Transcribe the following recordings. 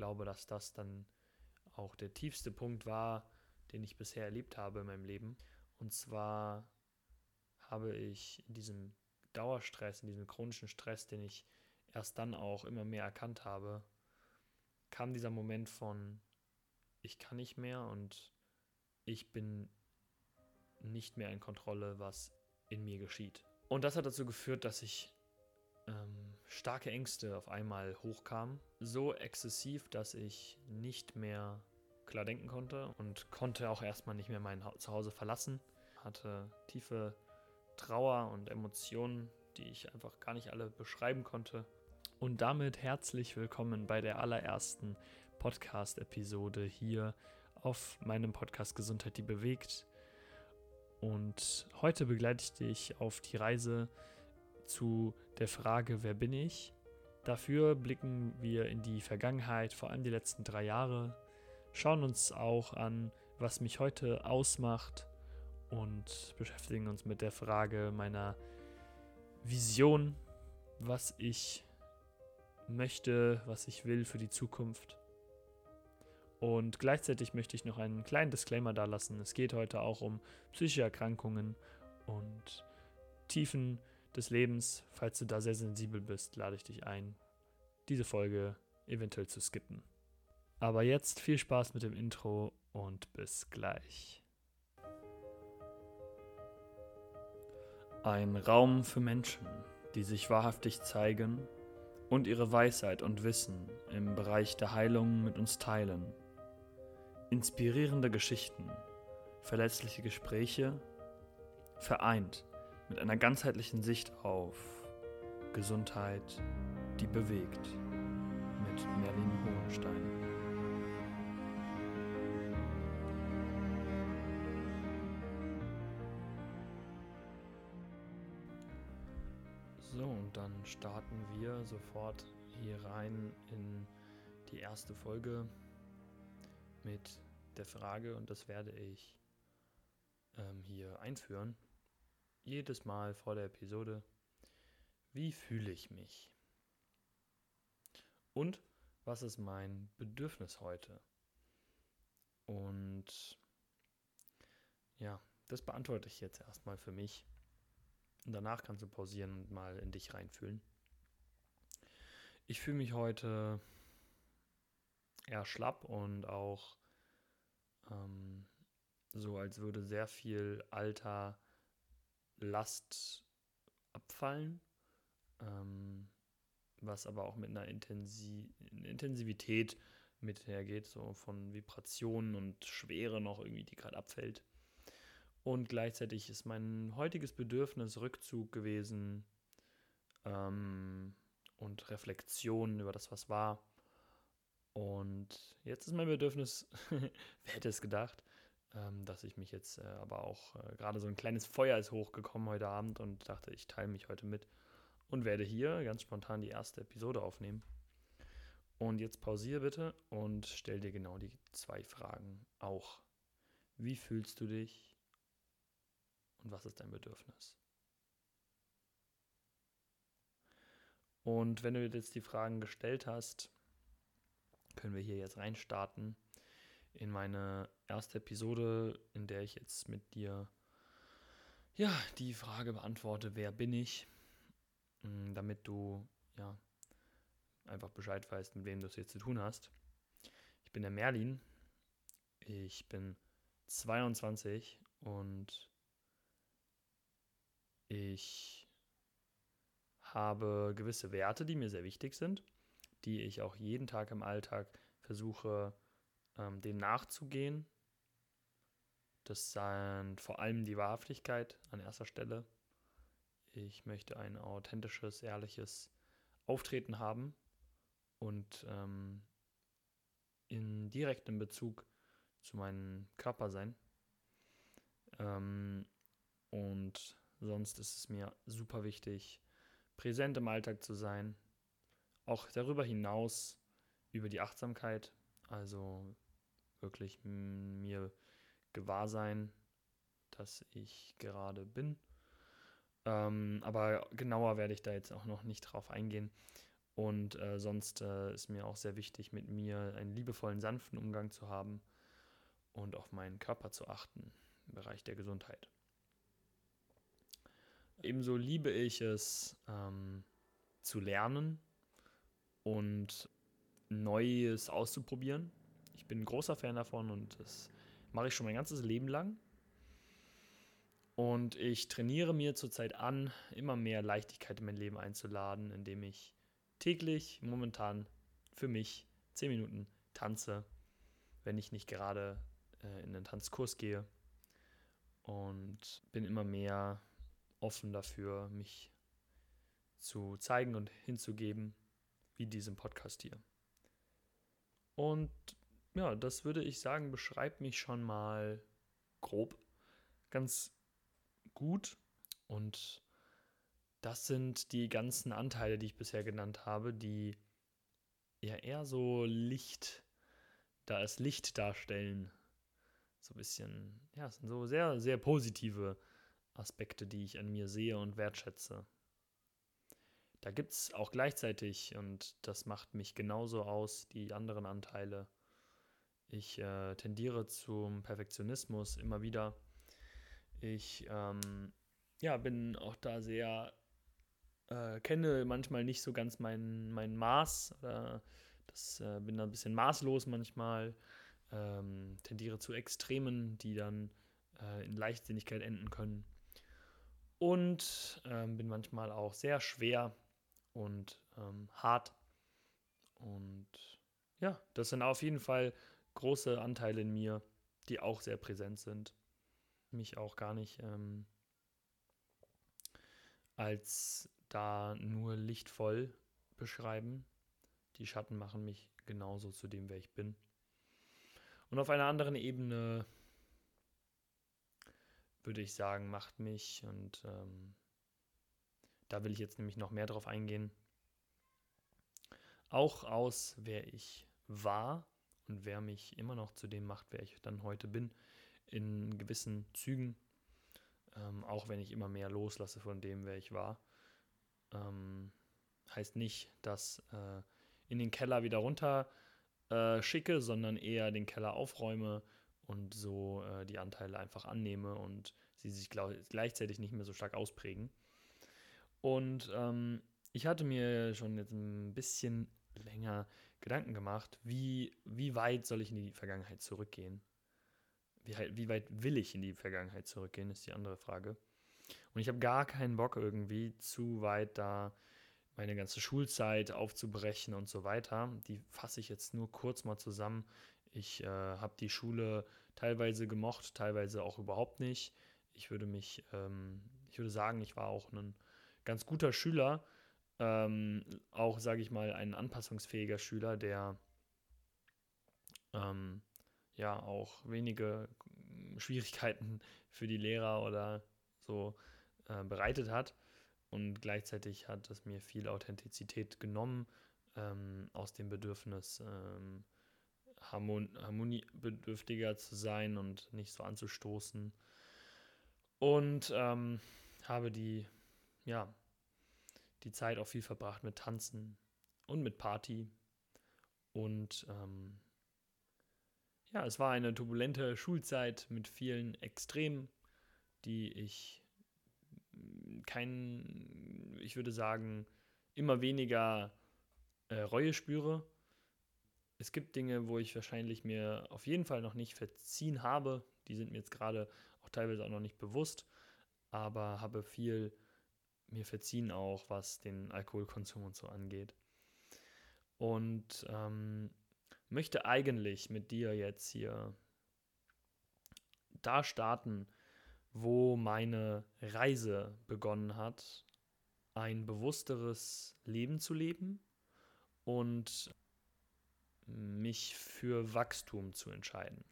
glaube, dass das dann auch der tiefste Punkt war, den ich bisher erlebt habe in meinem Leben. Und zwar habe ich in diesem Dauerstress, in diesem chronischen Stress, den ich erst dann auch immer mehr erkannt habe, kam dieser Moment von, ich kann nicht mehr und ich bin nicht mehr in Kontrolle, was in mir geschieht. Und das hat dazu geführt, dass ich ähm, starke Ängste auf einmal hochkamen. So exzessiv, dass ich nicht mehr klar denken konnte und konnte auch erstmal nicht mehr mein Zuhause verlassen. Hatte tiefe Trauer und Emotionen, die ich einfach gar nicht alle beschreiben konnte. Und damit herzlich willkommen bei der allerersten Podcast-Episode hier auf meinem Podcast Gesundheit, die bewegt. Und heute begleite ich dich auf die Reise zu der Frage, wer bin ich? Dafür blicken wir in die Vergangenheit, vor allem die letzten drei Jahre, schauen uns auch an, was mich heute ausmacht und beschäftigen uns mit der Frage meiner Vision, was ich möchte, was ich will für die Zukunft. Und gleichzeitig möchte ich noch einen kleinen Disclaimer da lassen. Es geht heute auch um psychische Erkrankungen und Tiefen des Lebens. Falls du da sehr sensibel bist, lade ich dich ein, diese Folge eventuell zu skippen. Aber jetzt viel Spaß mit dem Intro und bis gleich. Ein Raum für Menschen, die sich wahrhaftig zeigen und ihre Weisheit und Wissen im Bereich der Heilung mit uns teilen. Inspirierende Geschichten, verletzliche Gespräche, vereint mit einer ganzheitlichen Sicht auf Gesundheit, die bewegt, mit Merlin Hohenstein. So, und dann starten wir sofort hier rein in die erste Folge mit der Frage, und das werde ich ähm, hier einführen, jedes Mal vor der Episode, wie fühle ich mich? Und was ist mein Bedürfnis heute? Und ja, das beantworte ich jetzt erstmal für mich. Und danach kannst du pausieren und mal in dich reinfühlen. Ich fühle mich heute eher schlapp und auch ähm, so, als würde sehr viel alter Last abfallen, ähm, was aber auch mit einer Intensi Intensivität mit hergeht, so von Vibrationen und Schwere noch irgendwie, die gerade abfällt. Und gleichzeitig ist mein heutiges Bedürfnis Rückzug gewesen ähm, und Reflexion über das, was war. Und jetzt ist mein Bedürfnis, wer hätte es gedacht, ähm, dass ich mich jetzt äh, aber auch äh, gerade so ein kleines Feuer ist hochgekommen heute Abend und dachte, ich teile mich heute mit und werde hier ganz spontan die erste Episode aufnehmen. Und jetzt pausiere bitte und stell dir genau die zwei Fragen auch. Wie fühlst du dich und was ist dein Bedürfnis? Und wenn du jetzt die Fragen gestellt hast, können wir hier jetzt reinstarten in meine erste Episode, in der ich jetzt mit dir ja die Frage beantworte, wer bin ich, mm, damit du ja einfach Bescheid weißt, mit wem du es jetzt zu tun hast. Ich bin der Merlin. Ich bin 22 und ich habe gewisse Werte, die mir sehr wichtig sind, die ich auch jeden Tag im Alltag versuche ähm, dem nachzugehen. Das sind vor allem die Wahrhaftigkeit an erster Stelle. Ich möchte ein authentisches, ehrliches Auftreten haben und ähm, in direktem Bezug zu meinem Körper sein. Ähm, und sonst ist es mir super wichtig, präsent im Alltag zu sein. Auch darüber hinaus über die Achtsamkeit, also wirklich mir gewahr sein, dass ich gerade bin. Ähm, aber genauer werde ich da jetzt auch noch nicht drauf eingehen. Und äh, sonst äh, ist mir auch sehr wichtig, mit mir einen liebevollen, sanften Umgang zu haben und auf meinen Körper zu achten im Bereich der Gesundheit. Ebenso liebe ich es ähm, zu lernen und Neues auszuprobieren. Ich bin ein großer Fan davon und das mache ich schon mein ganzes Leben lang. Und ich trainiere mir zurzeit an, immer mehr Leichtigkeit in mein Leben einzuladen, indem ich täglich momentan für mich 10 Minuten tanze, wenn ich nicht gerade äh, in den Tanzkurs gehe. Und bin immer mehr offen dafür, mich zu zeigen und hinzugeben, wie diesem Podcast hier. Und ja, das würde ich sagen, beschreibt mich schon mal grob ganz gut. Und das sind die ganzen Anteile, die ich bisher genannt habe, die ja eher so Licht, da als Licht darstellen. So ein bisschen, ja, es sind so sehr, sehr positive Aspekte, die ich an mir sehe und wertschätze. Da gibt es auch gleichzeitig, und das macht mich genauso aus, die anderen Anteile. Ich äh, tendiere zum Perfektionismus immer wieder. Ich ähm, ja, bin auch da sehr, äh, kenne manchmal nicht so ganz mein, mein Maß. Oder das, äh, bin da ein bisschen maßlos manchmal. Ähm, tendiere zu Extremen, die dann äh, in Leichtsinnigkeit enden können und ähm, bin manchmal auch sehr schwer und ähm, hart. Und ja, das sind auf jeden Fall große Anteile in mir, die auch sehr präsent sind. Mich auch gar nicht ähm, als da nur lichtvoll beschreiben. Die Schatten machen mich genauso zu dem, wer ich bin. Und auf einer anderen Ebene würde ich sagen, macht mich. Und ähm, da will ich jetzt nämlich noch mehr drauf eingehen. Auch aus, wer ich war und wer mich immer noch zu dem macht, wer ich dann heute bin, in gewissen Zügen. Ähm, auch wenn ich immer mehr loslasse von dem, wer ich war. Ähm, heißt nicht, dass äh, in den Keller wieder runter äh, schicke, sondern eher den Keller aufräume und so äh, die Anteile einfach annehme und sie sich gleichzeitig nicht mehr so stark ausprägen. Und ähm, ich hatte mir schon jetzt ein bisschen länger Gedanken gemacht, wie, wie weit soll ich in die Vergangenheit zurückgehen? Wie, wie weit will ich in die Vergangenheit zurückgehen, ist die andere Frage. Und ich habe gar keinen Bock irgendwie zu weit da meine ganze Schulzeit aufzubrechen und so weiter. Die fasse ich jetzt nur kurz mal zusammen. Ich äh, habe die Schule teilweise gemocht, teilweise auch überhaupt nicht. Ich würde mich, ähm, ich würde sagen, ich war auch ein ganz guter Schüler, ähm, auch, sage ich mal, ein anpassungsfähiger Schüler, der ähm, ja auch wenige Schwierigkeiten für die Lehrer oder so äh, bereitet hat. Und gleichzeitig hat es mir viel Authentizität genommen ähm, aus dem Bedürfnis, ähm, harmon harmoniebedürftiger zu sein und nicht so anzustoßen. Und ähm, habe die, ja, die Zeit auch viel verbracht mit Tanzen und mit Party. Und ähm, ja, es war eine turbulente Schulzeit mit vielen Extremen, die ich kein, ich würde sagen, immer weniger äh, Reue spüre es gibt Dinge, wo ich wahrscheinlich mir auf jeden Fall noch nicht verziehen habe. Die sind mir jetzt gerade auch teilweise auch noch nicht bewusst, aber habe viel mir verziehen auch, was den Alkoholkonsum und so angeht. Und ähm, möchte eigentlich mit dir jetzt hier da starten, wo meine Reise begonnen hat, ein bewussteres Leben zu leben und mich für Wachstum zu entscheiden.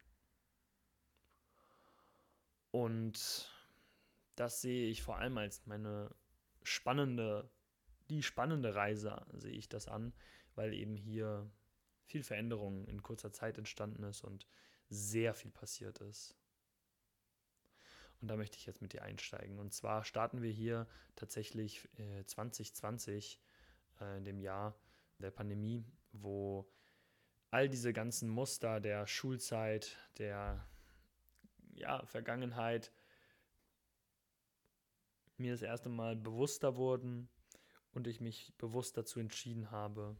Und das sehe ich vor allem als meine spannende, die spannende Reise sehe ich das an, weil eben hier viel Veränderung in kurzer Zeit entstanden ist und sehr viel passiert ist. Und da möchte ich jetzt mit dir einsteigen. Und zwar starten wir hier tatsächlich äh, 2020, äh, in dem Jahr, der Pandemie, wo all diese ganzen Muster der Schulzeit, der ja, Vergangenheit mir das erste Mal bewusster wurden und ich mich bewusst dazu entschieden habe,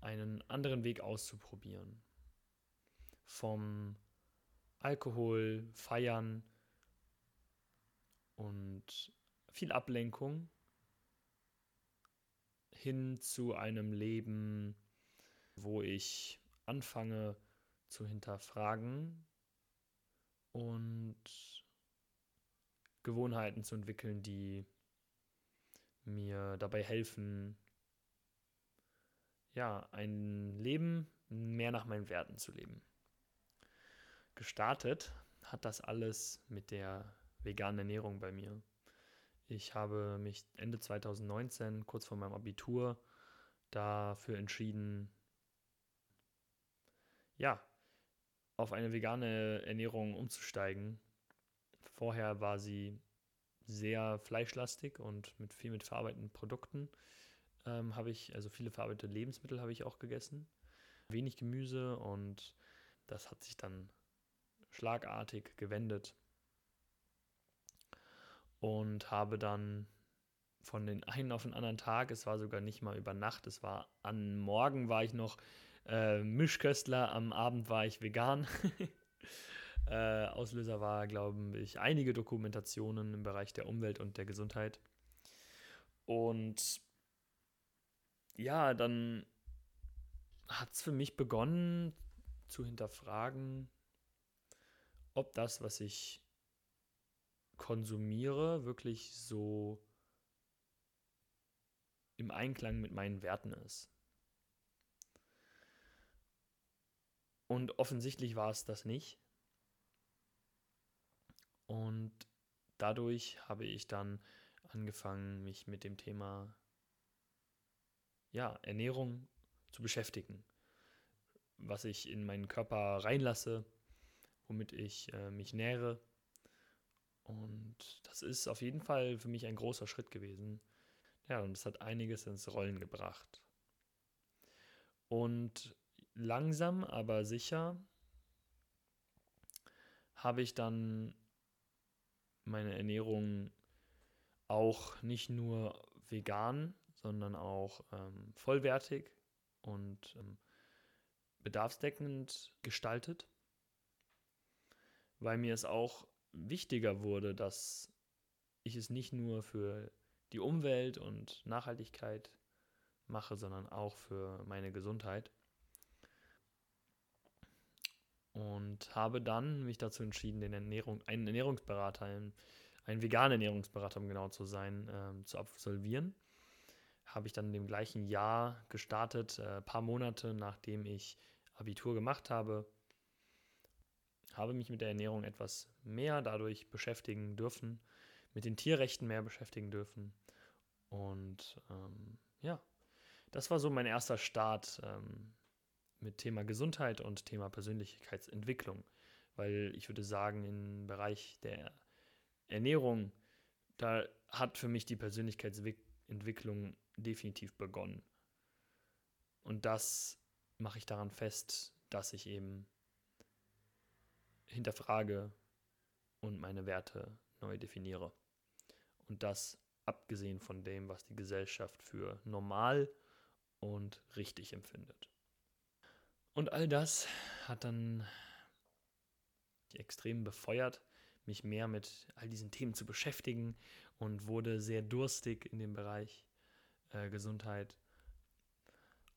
einen anderen Weg auszuprobieren. Vom Alkohol, Feiern und viel Ablenkung hin zu einem Leben, wo ich anfange zu hinterfragen und Gewohnheiten zu entwickeln, die mir dabei helfen, ja, ein Leben mehr nach meinen Werten zu leben. Gestartet hat das alles mit der veganen Ernährung bei mir. Ich habe mich Ende 2019, kurz vor meinem Abitur, dafür entschieden, ja, auf eine vegane Ernährung umzusteigen. Vorher war sie sehr fleischlastig und mit viel mit verarbeiteten Produkten ähm, habe ich, also viele verarbeitete Lebensmittel habe ich auch gegessen. Wenig Gemüse und das hat sich dann schlagartig gewendet und habe dann von den einen auf den anderen Tag, es war sogar nicht mal über Nacht, es war am Morgen war ich noch äh, Mischköstler, am Abend war ich vegan. äh, Auslöser war, glaube ich, einige Dokumentationen im Bereich der Umwelt und der Gesundheit. Und ja, dann hat es für mich begonnen zu hinterfragen, ob das, was ich konsumiere, wirklich so im Einklang mit meinen Werten ist. Und offensichtlich war es das nicht. Und dadurch habe ich dann angefangen, mich mit dem Thema ja, Ernährung zu beschäftigen. Was ich in meinen Körper reinlasse, womit ich äh, mich nähere und das ist auf jeden Fall für mich ein großer Schritt gewesen. Ja, und es hat einiges ins Rollen gebracht. Und langsam, aber sicher habe ich dann meine Ernährung auch nicht nur vegan, sondern auch ähm, vollwertig und ähm, bedarfsdeckend gestaltet, weil mir es auch wichtiger wurde, dass ich es nicht nur für die Umwelt und Nachhaltigkeit mache, sondern auch für meine Gesundheit. Und habe dann mich dazu entschieden, den Ernährung, einen Ernährungsberater, einen, einen veganen Ernährungsberater, um genau zu sein, ähm, zu absolvieren. Habe ich dann dem gleichen Jahr gestartet, ein äh, paar Monate nachdem ich Abitur gemacht habe habe mich mit der Ernährung etwas mehr dadurch beschäftigen dürfen, mit den Tierrechten mehr beschäftigen dürfen. Und ähm, ja, das war so mein erster Start ähm, mit Thema Gesundheit und Thema Persönlichkeitsentwicklung. Weil ich würde sagen, im Bereich der Ernährung, da hat für mich die Persönlichkeitsentwicklung definitiv begonnen. Und das mache ich daran fest, dass ich eben hinterfrage und meine Werte neu definiere. Und das abgesehen von dem, was die Gesellschaft für normal und richtig empfindet. Und all das hat dann die extrem befeuert, mich mehr mit all diesen Themen zu beschäftigen und wurde sehr durstig in dem Bereich äh, Gesundheit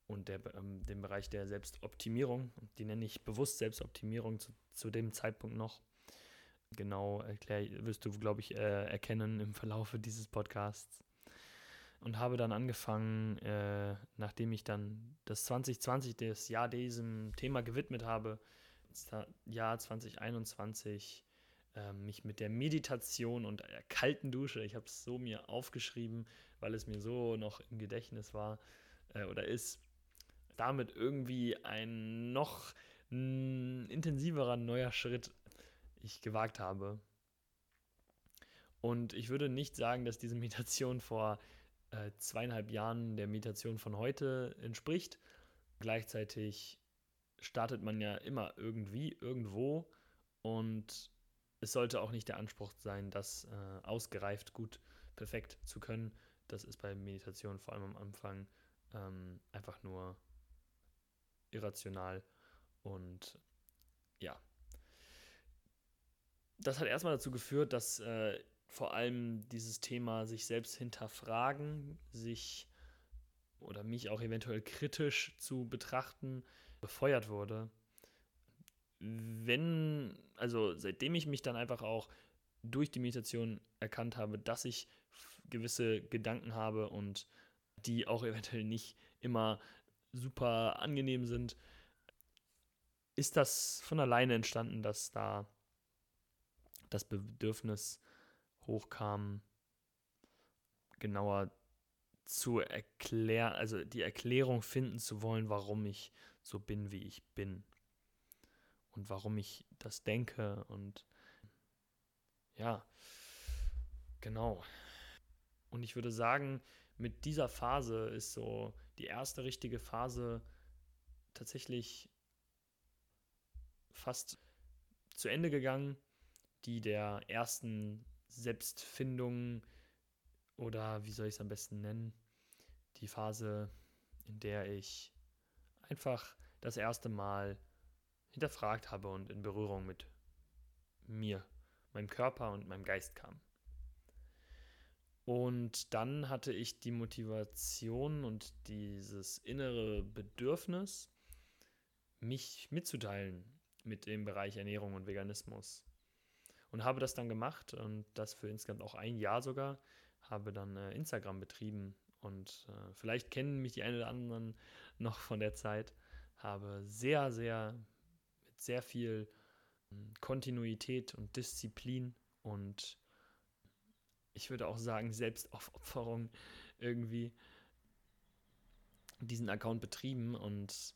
und der, ähm, dem Bereich der Selbstoptimierung. Die nenne ich bewusst Selbstoptimierung zu, zu dem Zeitpunkt noch. Genau erklär, wirst du, glaube ich, äh, erkennen im Verlaufe dieses Podcasts. Und habe dann angefangen, äh, nachdem ich dann das 2020, das Jahr diesem Thema gewidmet habe, das Jahr 2021, äh, mich mit der Meditation und der kalten Dusche, ich habe es so mir aufgeschrieben, weil es mir so noch im Gedächtnis war äh, oder ist, damit irgendwie ein noch intensiverer neuer Schritt ich gewagt habe. Und ich würde nicht sagen, dass diese Meditation vor äh, zweieinhalb Jahren der Meditation von heute entspricht. Gleichzeitig startet man ja immer irgendwie, irgendwo und es sollte auch nicht der Anspruch sein, das äh, ausgereift, gut, perfekt zu können. Das ist bei Meditation vor allem am Anfang ähm, einfach nur irrational und ja. Das hat erstmal dazu geführt, dass äh, vor allem dieses Thema sich selbst hinterfragen, sich oder mich auch eventuell kritisch zu betrachten, befeuert wurde. Wenn, also seitdem ich mich dann einfach auch durch die Meditation erkannt habe, dass ich gewisse Gedanken habe und die auch eventuell nicht immer super angenehm sind, ist das von alleine entstanden, dass da das Bedürfnis hochkam, genauer zu erklären, also die Erklärung finden zu wollen, warum ich so bin, wie ich bin. Und warum ich das denke und ja, genau. Und ich würde sagen, mit dieser Phase ist so die erste richtige Phase tatsächlich fast zu Ende gegangen, die der ersten Selbstfindung oder wie soll ich es am besten nennen, die Phase, in der ich einfach das erste Mal hinterfragt habe und in Berührung mit mir, meinem Körper und meinem Geist kam. Und dann hatte ich die Motivation und dieses innere Bedürfnis, mich mitzuteilen mit dem Bereich Ernährung und Veganismus. Und habe das dann gemacht und das für insgesamt auch ein Jahr sogar, habe dann äh, Instagram betrieben und äh, vielleicht kennen mich die einen oder anderen noch von der Zeit, habe sehr, sehr, mit sehr viel hm, Kontinuität und Disziplin und ich würde auch sagen Selbstaufopferung irgendwie diesen Account betrieben und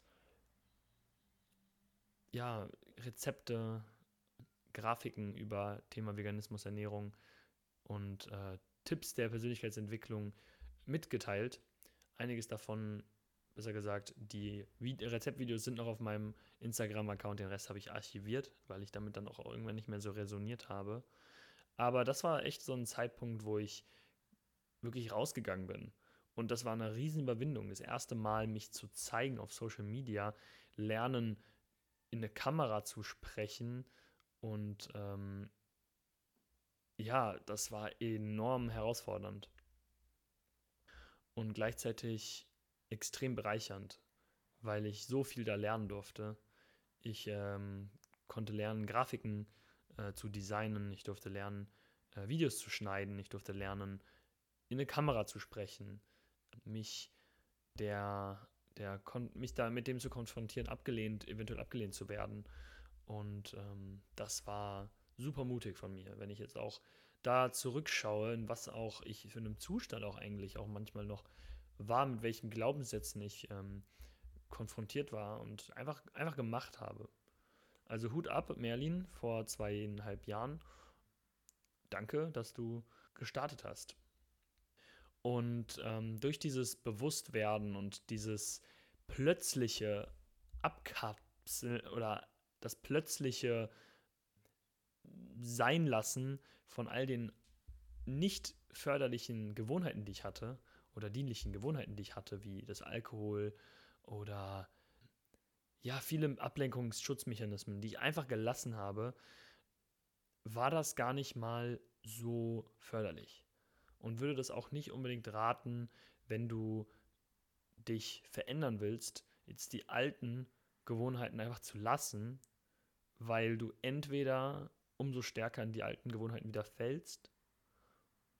ja, Rezepte, Grafiken über Thema Veganismus, Ernährung und äh, Tipps der Persönlichkeitsentwicklung mitgeteilt. Einiges davon, besser gesagt, die Rezeptvideos sind noch auf meinem Instagram-Account, den Rest habe ich archiviert, weil ich damit dann auch irgendwann nicht mehr so resoniert habe. Aber das war echt so ein Zeitpunkt, wo ich wirklich rausgegangen bin. Und das war eine Riesenüberwindung. Das erste Mal, mich zu zeigen auf Social Media, lernen, in eine Kamera zu sprechen und ähm, ja, das war enorm herausfordernd und gleichzeitig extrem bereichernd, weil ich so viel da lernen durfte. Ich ähm, konnte lernen, Grafiken äh, zu designen, ich durfte lernen, äh, Videos zu schneiden, ich durfte lernen, in eine Kamera zu sprechen, mich der, der mich da mit dem zu konfrontieren, abgelehnt, eventuell abgelehnt zu werden. Und ähm, das war super mutig von mir, wenn ich jetzt auch da zurückschaue, in was auch ich für einen Zustand auch eigentlich auch manchmal noch war, mit welchen Glaubenssätzen ich ähm, konfrontiert war und einfach, einfach gemacht habe. Also Hut ab, Merlin, vor zweieinhalb Jahren. Danke, dass du gestartet hast. Und ähm, durch dieses Bewusstwerden und dieses plötzliche Abkapseln oder das plötzliche Sein lassen von all den nicht förderlichen Gewohnheiten, die ich hatte, oder dienlichen Gewohnheiten, die ich hatte, wie das Alkohol oder ja, viele Ablenkungsschutzmechanismen, die ich einfach gelassen habe, war das gar nicht mal so förderlich. Und würde das auch nicht unbedingt raten, wenn du dich verändern willst, jetzt die alten Gewohnheiten einfach zu lassen, weil du entweder umso stärker in die alten Gewohnheiten wieder fällst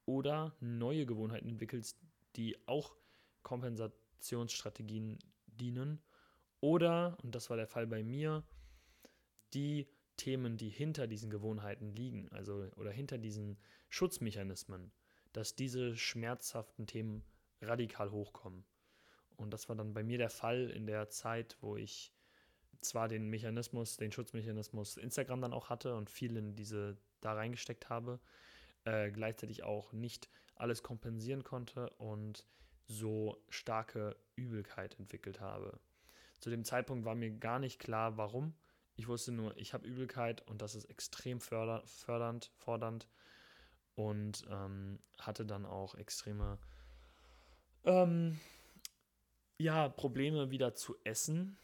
oder neue Gewohnheiten entwickelst, die auch Kompensationsstrategien dienen oder, und das war der Fall bei mir, die Themen, die hinter diesen Gewohnheiten liegen, also oder hinter diesen Schutzmechanismen, dass diese schmerzhaften Themen radikal hochkommen. Und das war dann bei mir der Fall in der Zeit, wo ich zwar den Mechanismus, den Schutzmechanismus Instagram dann auch hatte und viel in diese da reingesteckt habe, äh, gleichzeitig auch nicht alles kompensieren konnte und so starke Übelkeit entwickelt habe. Zu dem Zeitpunkt war mir gar nicht klar, warum. Ich wusste nur, ich habe Übelkeit und das ist extrem förder fördernd, fordernd und ähm, hatte dann auch extreme ähm, ja, Probleme wieder zu essen.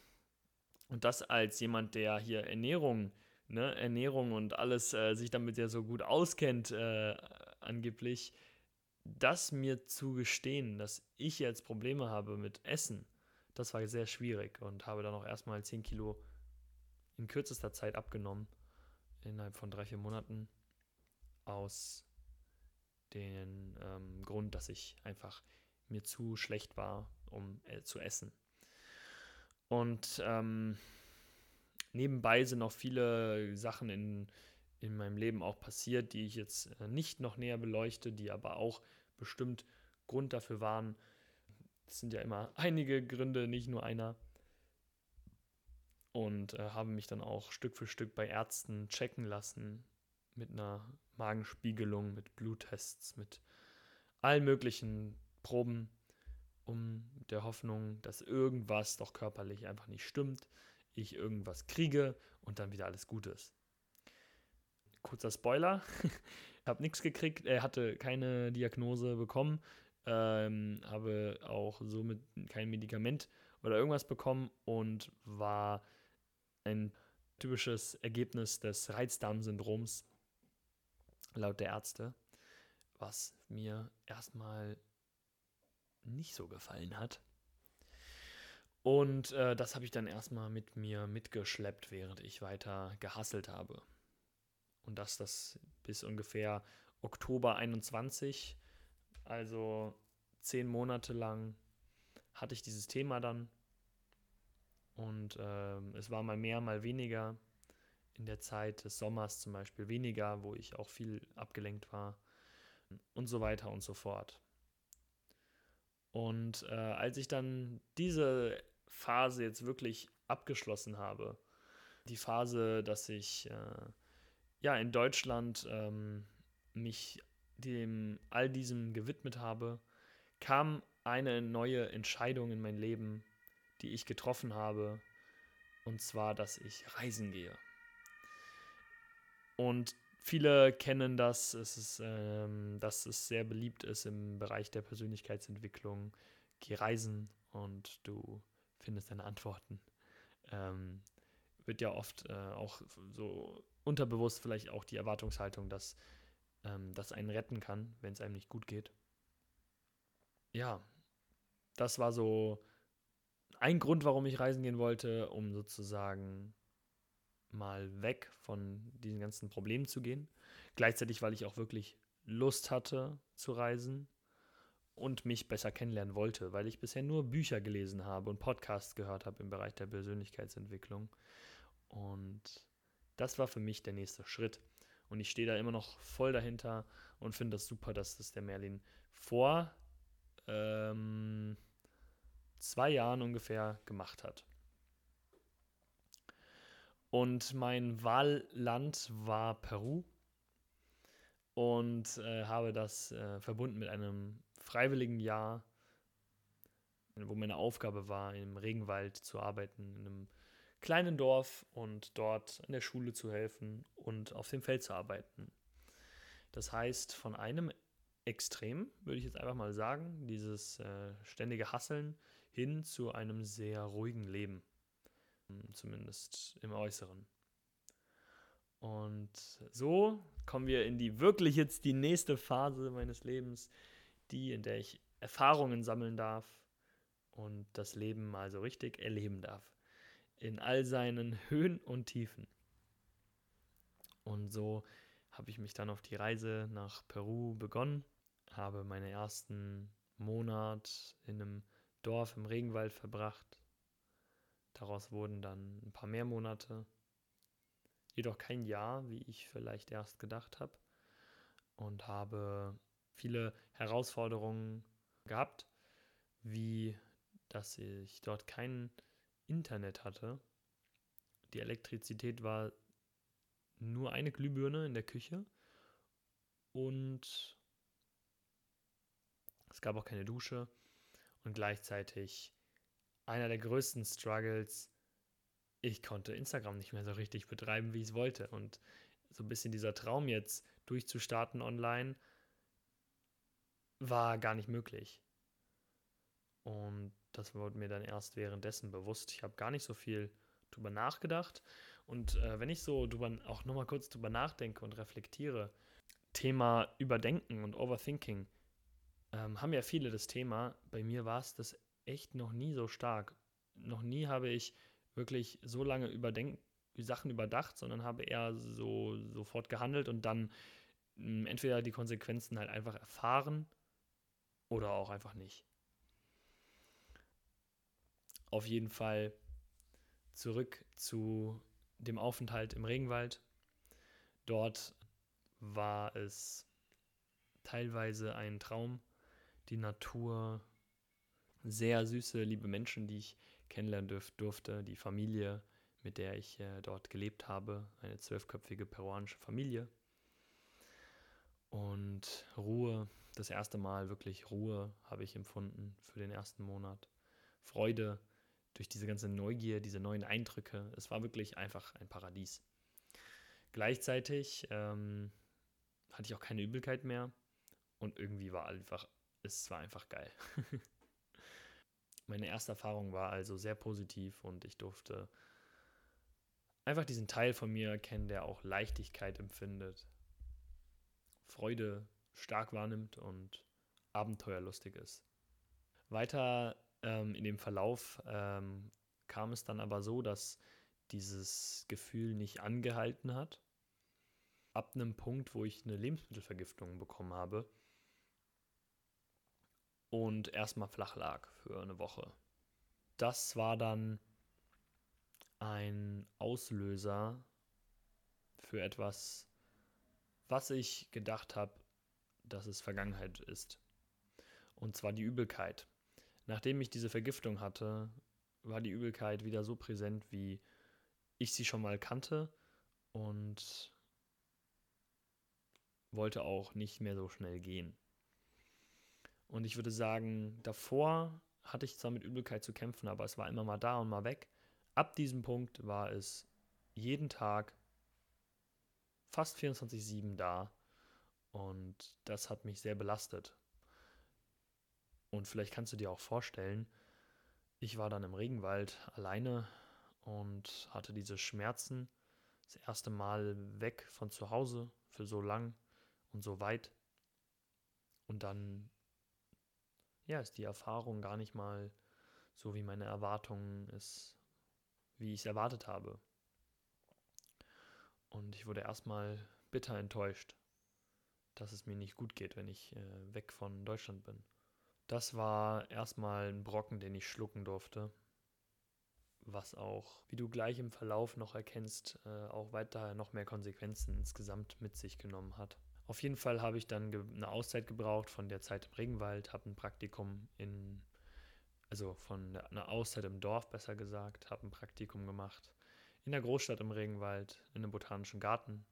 Und das als jemand, der hier Ernährung, ne, Ernährung und alles äh, sich damit ja so gut auskennt, äh, angeblich, das mir zu gestehen, dass ich jetzt Probleme habe mit Essen, das war sehr schwierig und habe dann auch erstmal 10 Kilo in kürzester Zeit abgenommen, innerhalb von drei, vier Monaten, aus dem ähm, Grund, dass ich einfach mir zu schlecht war, um äh, zu essen. Und ähm, nebenbei sind noch viele Sachen in, in meinem Leben auch passiert, die ich jetzt äh, nicht noch näher beleuchte, die aber auch bestimmt Grund dafür waren. Es sind ja immer einige Gründe, nicht nur einer. Und äh, habe mich dann auch Stück für Stück bei Ärzten checken lassen mit einer Magenspiegelung, mit Bluttests, mit allen möglichen Proben, um der Hoffnung, dass irgendwas doch körperlich einfach nicht stimmt, ich irgendwas kriege und dann wieder alles gut ist. Kurzer Spoiler, habe nichts gekriegt, er hatte keine Diagnose bekommen, ähm, habe auch somit kein Medikament oder irgendwas bekommen und war ein typisches Ergebnis des Reizdarmsyndroms laut der Ärzte, was mir erstmal nicht so gefallen hat. Und äh, das habe ich dann erstmal mit mir mitgeschleppt, während ich weiter gehasselt habe. Und dass das bis ungefähr Oktober 21, also zehn Monate lang, hatte ich dieses Thema dann. Und äh, es war mal mehr, mal weniger. In der Zeit des Sommers zum Beispiel weniger, wo ich auch viel abgelenkt war. Und so weiter und so fort. Und äh, als ich dann diese Phase jetzt wirklich abgeschlossen habe, die Phase, dass ich äh, ja in Deutschland ähm, mich dem all diesem gewidmet habe, kam eine neue Entscheidung in mein Leben, die ich getroffen habe, und zwar, dass ich reisen gehe. Und Viele kennen das, es ist, ähm, dass es sehr beliebt ist im Bereich der Persönlichkeitsentwicklung. Geh reisen und du findest deine Antworten. Ähm, wird ja oft äh, auch so unterbewusst vielleicht auch die Erwartungshaltung, dass ähm, das einen retten kann, wenn es einem nicht gut geht. Ja, das war so ein Grund, warum ich reisen gehen wollte, um sozusagen mal weg von diesen ganzen Problemen zu gehen. Gleichzeitig, weil ich auch wirklich Lust hatte zu reisen und mich besser kennenlernen wollte, weil ich bisher nur Bücher gelesen habe und Podcasts gehört habe im Bereich der Persönlichkeitsentwicklung. Und das war für mich der nächste Schritt. Und ich stehe da immer noch voll dahinter und finde das super, dass das der Merlin vor ähm, zwei Jahren ungefähr gemacht hat. Und mein Wahlland war Peru und äh, habe das äh, verbunden mit einem freiwilligen Jahr, wo meine Aufgabe war, im Regenwald zu arbeiten, in einem kleinen Dorf und dort in der Schule zu helfen und auf dem Feld zu arbeiten. Das heißt, von einem Extrem, würde ich jetzt einfach mal sagen, dieses äh, ständige Hasseln hin zu einem sehr ruhigen Leben zumindest im Äußeren. Und so kommen wir in die wirklich jetzt die nächste Phase meines Lebens, die, in der ich Erfahrungen sammeln darf und das Leben mal so richtig erleben darf. In all seinen Höhen und Tiefen. Und so habe ich mich dann auf die Reise nach Peru begonnen, habe meinen ersten Monat in einem Dorf im Regenwald verbracht, Daraus wurden dann ein paar mehr Monate, jedoch kein Jahr, wie ich vielleicht erst gedacht habe. Und habe viele Herausforderungen gehabt, wie dass ich dort kein Internet hatte. Die Elektrizität war nur eine Glühbirne in der Küche und Es gab auch keine Dusche und gleichzeitig einer der größten Struggles, ich konnte Instagram nicht mehr so richtig betreiben, wie ich es wollte. Und so ein bisschen dieser Traum jetzt durchzustarten online war gar nicht möglich. Und das wurde mir dann erst währenddessen bewusst. Ich habe gar nicht so viel drüber nachgedacht. Und äh, wenn ich so drüber, auch nochmal kurz drüber nachdenke und reflektiere, Thema Überdenken und Overthinking, ähm, haben ja viele das Thema. Bei mir war es das echt noch nie so stark. Noch nie habe ich wirklich so lange überdenk Sachen überdacht, sondern habe eher so sofort gehandelt und dann mh, hm, entweder die Konsequenzen halt einfach erfahren oder auch einfach nicht. Auf jeden Fall zurück zu dem Aufenthalt im Regenwald. Dort war es teilweise ein Traum, die Natur, sehr süße, liebe Menschen, die ich kennenlernen dürf, durfte, die Familie, mit der ich äh, dort gelebt habe, eine zwölfköpfige peruanische Familie. Und Ruhe, das erste Mal wirklich Ruhe habe ich empfunden für den ersten Monat. Freude durch diese ganze Neugier, diese neuen Eindrücke. Es war wirklich einfach ein Paradies. Gleichzeitig ähm, hatte ich auch keine Übelkeit mehr und irgendwie war einfach, es war einfach geil. Meine erste Erfahrung war also sehr positiv und ich durfte einfach diesen Teil von mir erkennen, der auch Leichtigkeit empfindet, Freude stark wahrnimmt und abenteuerlustig ist. Weiter ähm, in dem Verlauf ähm, kam es dann aber so, dass dieses Gefühl nicht angehalten hat. Ab einem Punkt, wo ich eine Lebensmittelvergiftung bekommen habe, und erstmal flach lag für eine Woche. Das war dann ein Auslöser für etwas, was ich gedacht habe, dass es Vergangenheit ist. Und zwar die Übelkeit. Nachdem ich diese Vergiftung hatte, war die Übelkeit wieder so präsent, wie ich sie schon mal kannte und wollte auch nicht mehr so schnell gehen. Und ich würde sagen, davor hatte ich zwar mit Übelkeit zu kämpfen, aber es war immer mal da und mal weg. Ab diesem Punkt war es jeden Tag fast 24-7 da. Und das hat mich sehr belastet. Und vielleicht kannst du dir auch vorstellen, ich war dann im Regenwald alleine und hatte diese Schmerzen. Das erste Mal weg von zu Hause für so lang und so weit. Und dann ja, ist die Erfahrung gar nicht mal so, wie meine Erwartungen ist, wie ich es erwartet habe. Und ich wurde erstmal bitter enttäuscht, dass es mir nicht gut geht, wenn ich äh, weg von Deutschland bin. Das war erstmal ein Brocken, den ich schlucken durfte, was auch, wie du gleich im Verlauf noch erkennst, äh, auch weiter noch mehr Konsequenzen insgesamt mit sich genommen hat. Auf jeden Fall habe ich dann eine Auszeit gebraucht von der Zeit im Regenwald, habe ein Praktikum in, also von einer Auszeit im Dorf besser gesagt, habe ein Praktikum gemacht in der Großstadt im Regenwald, in einem botanischen Garten.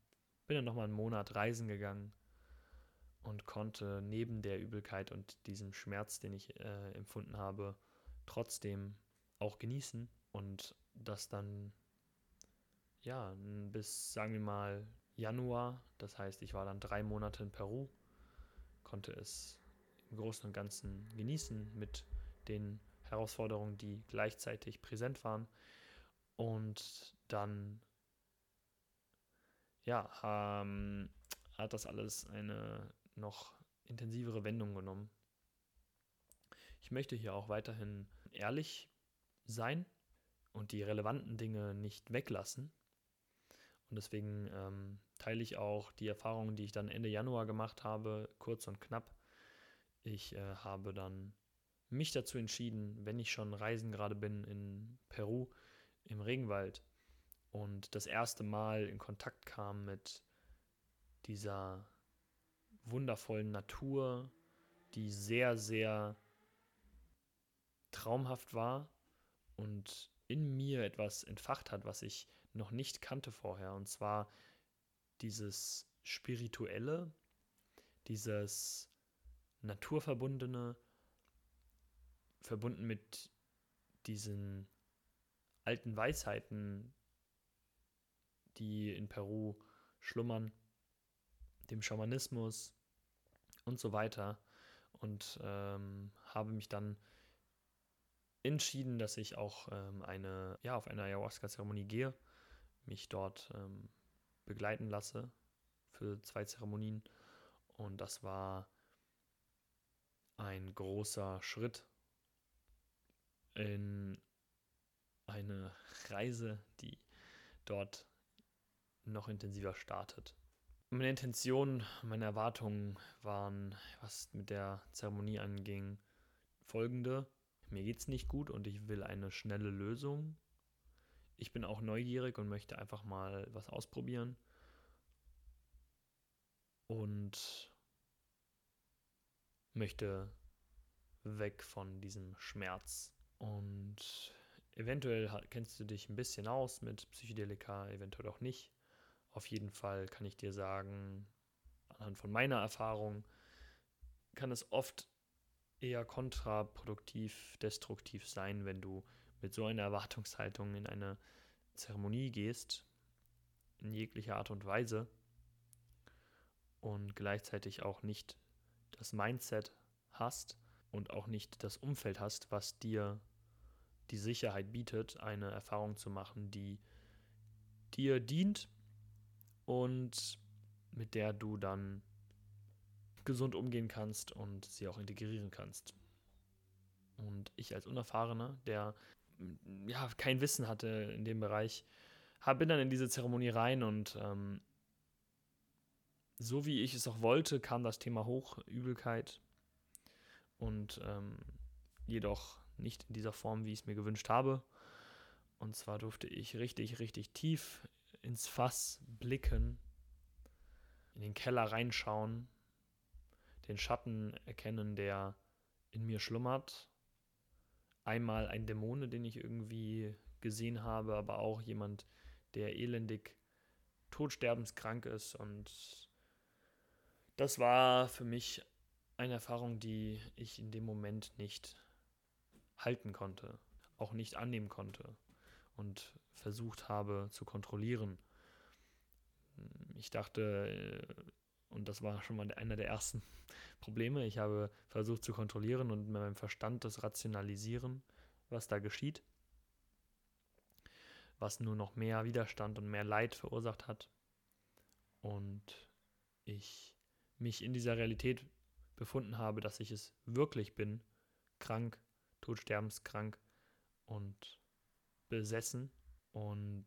Bin dann nochmal einen Monat reisen gegangen und konnte neben der Übelkeit und diesem Schmerz, den ich äh, empfunden habe, trotzdem auch genießen und das dann ja bis sagen wir mal Januar. Das heißt, ich war dann drei Monate in Peru, konnte es im Großen und Ganzen genießen mit den Herausforderungen, die gleichzeitig präsent waren. Und dann, ja, ähm, hat das alles eine noch intensivere Wendung genommen. Ich möchte hier auch weiterhin ehrlich sein und die relevanten Dinge nicht weglassen, und deswegen ähm, teile ich auch die Erfahrungen, die ich dann Ende Januar gemacht habe, kurz und knapp. Ich äh, habe dann mich dazu entschieden, wenn ich schon reisen gerade bin in Peru, im Regenwald und das erste Mal in Kontakt kam mit dieser wundervollen Natur, die sehr, sehr traumhaft war und in mir etwas entfacht hat, was ich noch nicht kannte vorher. Und zwar dieses Spirituelle, dieses naturverbundene, verbunden mit diesen alten Weisheiten, die in Peru schlummern, dem Schamanismus und so weiter. Und ähm, habe mich dann entschieden, dass ich auch ähm, eine, ja, auf eine Ayahuasca-Zeremonie gehe, mich dort ähm, begleiten lasse für zwei Zeremonien. Und das war ein großer Schritt in eine Reise, die dort noch intensiver startet. Meine Intention, meine Erwartungen waren, was mit der Zeremonie anging, folgende. Mir geht es nicht gut und ich will eine schnelle Lösung. Ich bin auch neugierig und möchte einfach mal was ausprobieren. Und möchte weg von diesem Schmerz. Und eventuell kennst du dich ein bisschen aus mit Psychedelika, eventuell auch nicht. Auf jeden Fall kann ich dir sagen, anhand von meiner Erfahrung, kann es oft eher kontraproduktiv, destruktiv sein, wenn du mit so einer Erwartungshaltung in eine Zeremonie gehst, in jeglicher Art und Weise, und gleichzeitig auch nicht das Mindset hast und auch nicht das Umfeld hast, was dir die Sicherheit bietet, eine Erfahrung zu machen, die dir dient und mit der du dann gesund umgehen kannst und sie auch integrieren kannst. Und ich als Unerfahrener, der ja kein Wissen hatte in dem Bereich, bin dann in diese Zeremonie rein und ähm, so wie ich es auch wollte, kam das Thema hoch, Übelkeit. Und ähm, jedoch nicht in dieser Form, wie ich es mir gewünscht habe. Und zwar durfte ich richtig, richtig tief ins Fass blicken, in den Keller reinschauen, den Schatten erkennen, der in mir schlummert. Einmal ein Dämone, den ich irgendwie gesehen habe, aber auch jemand, der elendig todsterbenskrank ist. Und das war für mich eine Erfahrung, die ich in dem Moment nicht halten konnte, auch nicht annehmen konnte und versucht habe zu kontrollieren. Ich dachte, äh, und das war schon mal einer der ersten Probleme, ich habe versucht zu kontrollieren und mit meinem Verstand das rationalisieren, was da geschieht, was nur noch mehr Widerstand und mehr Leid verursacht hat. Und ich mich in dieser Realität befunden habe, dass ich es wirklich bin, krank, todsterbenskrank und besessen. Und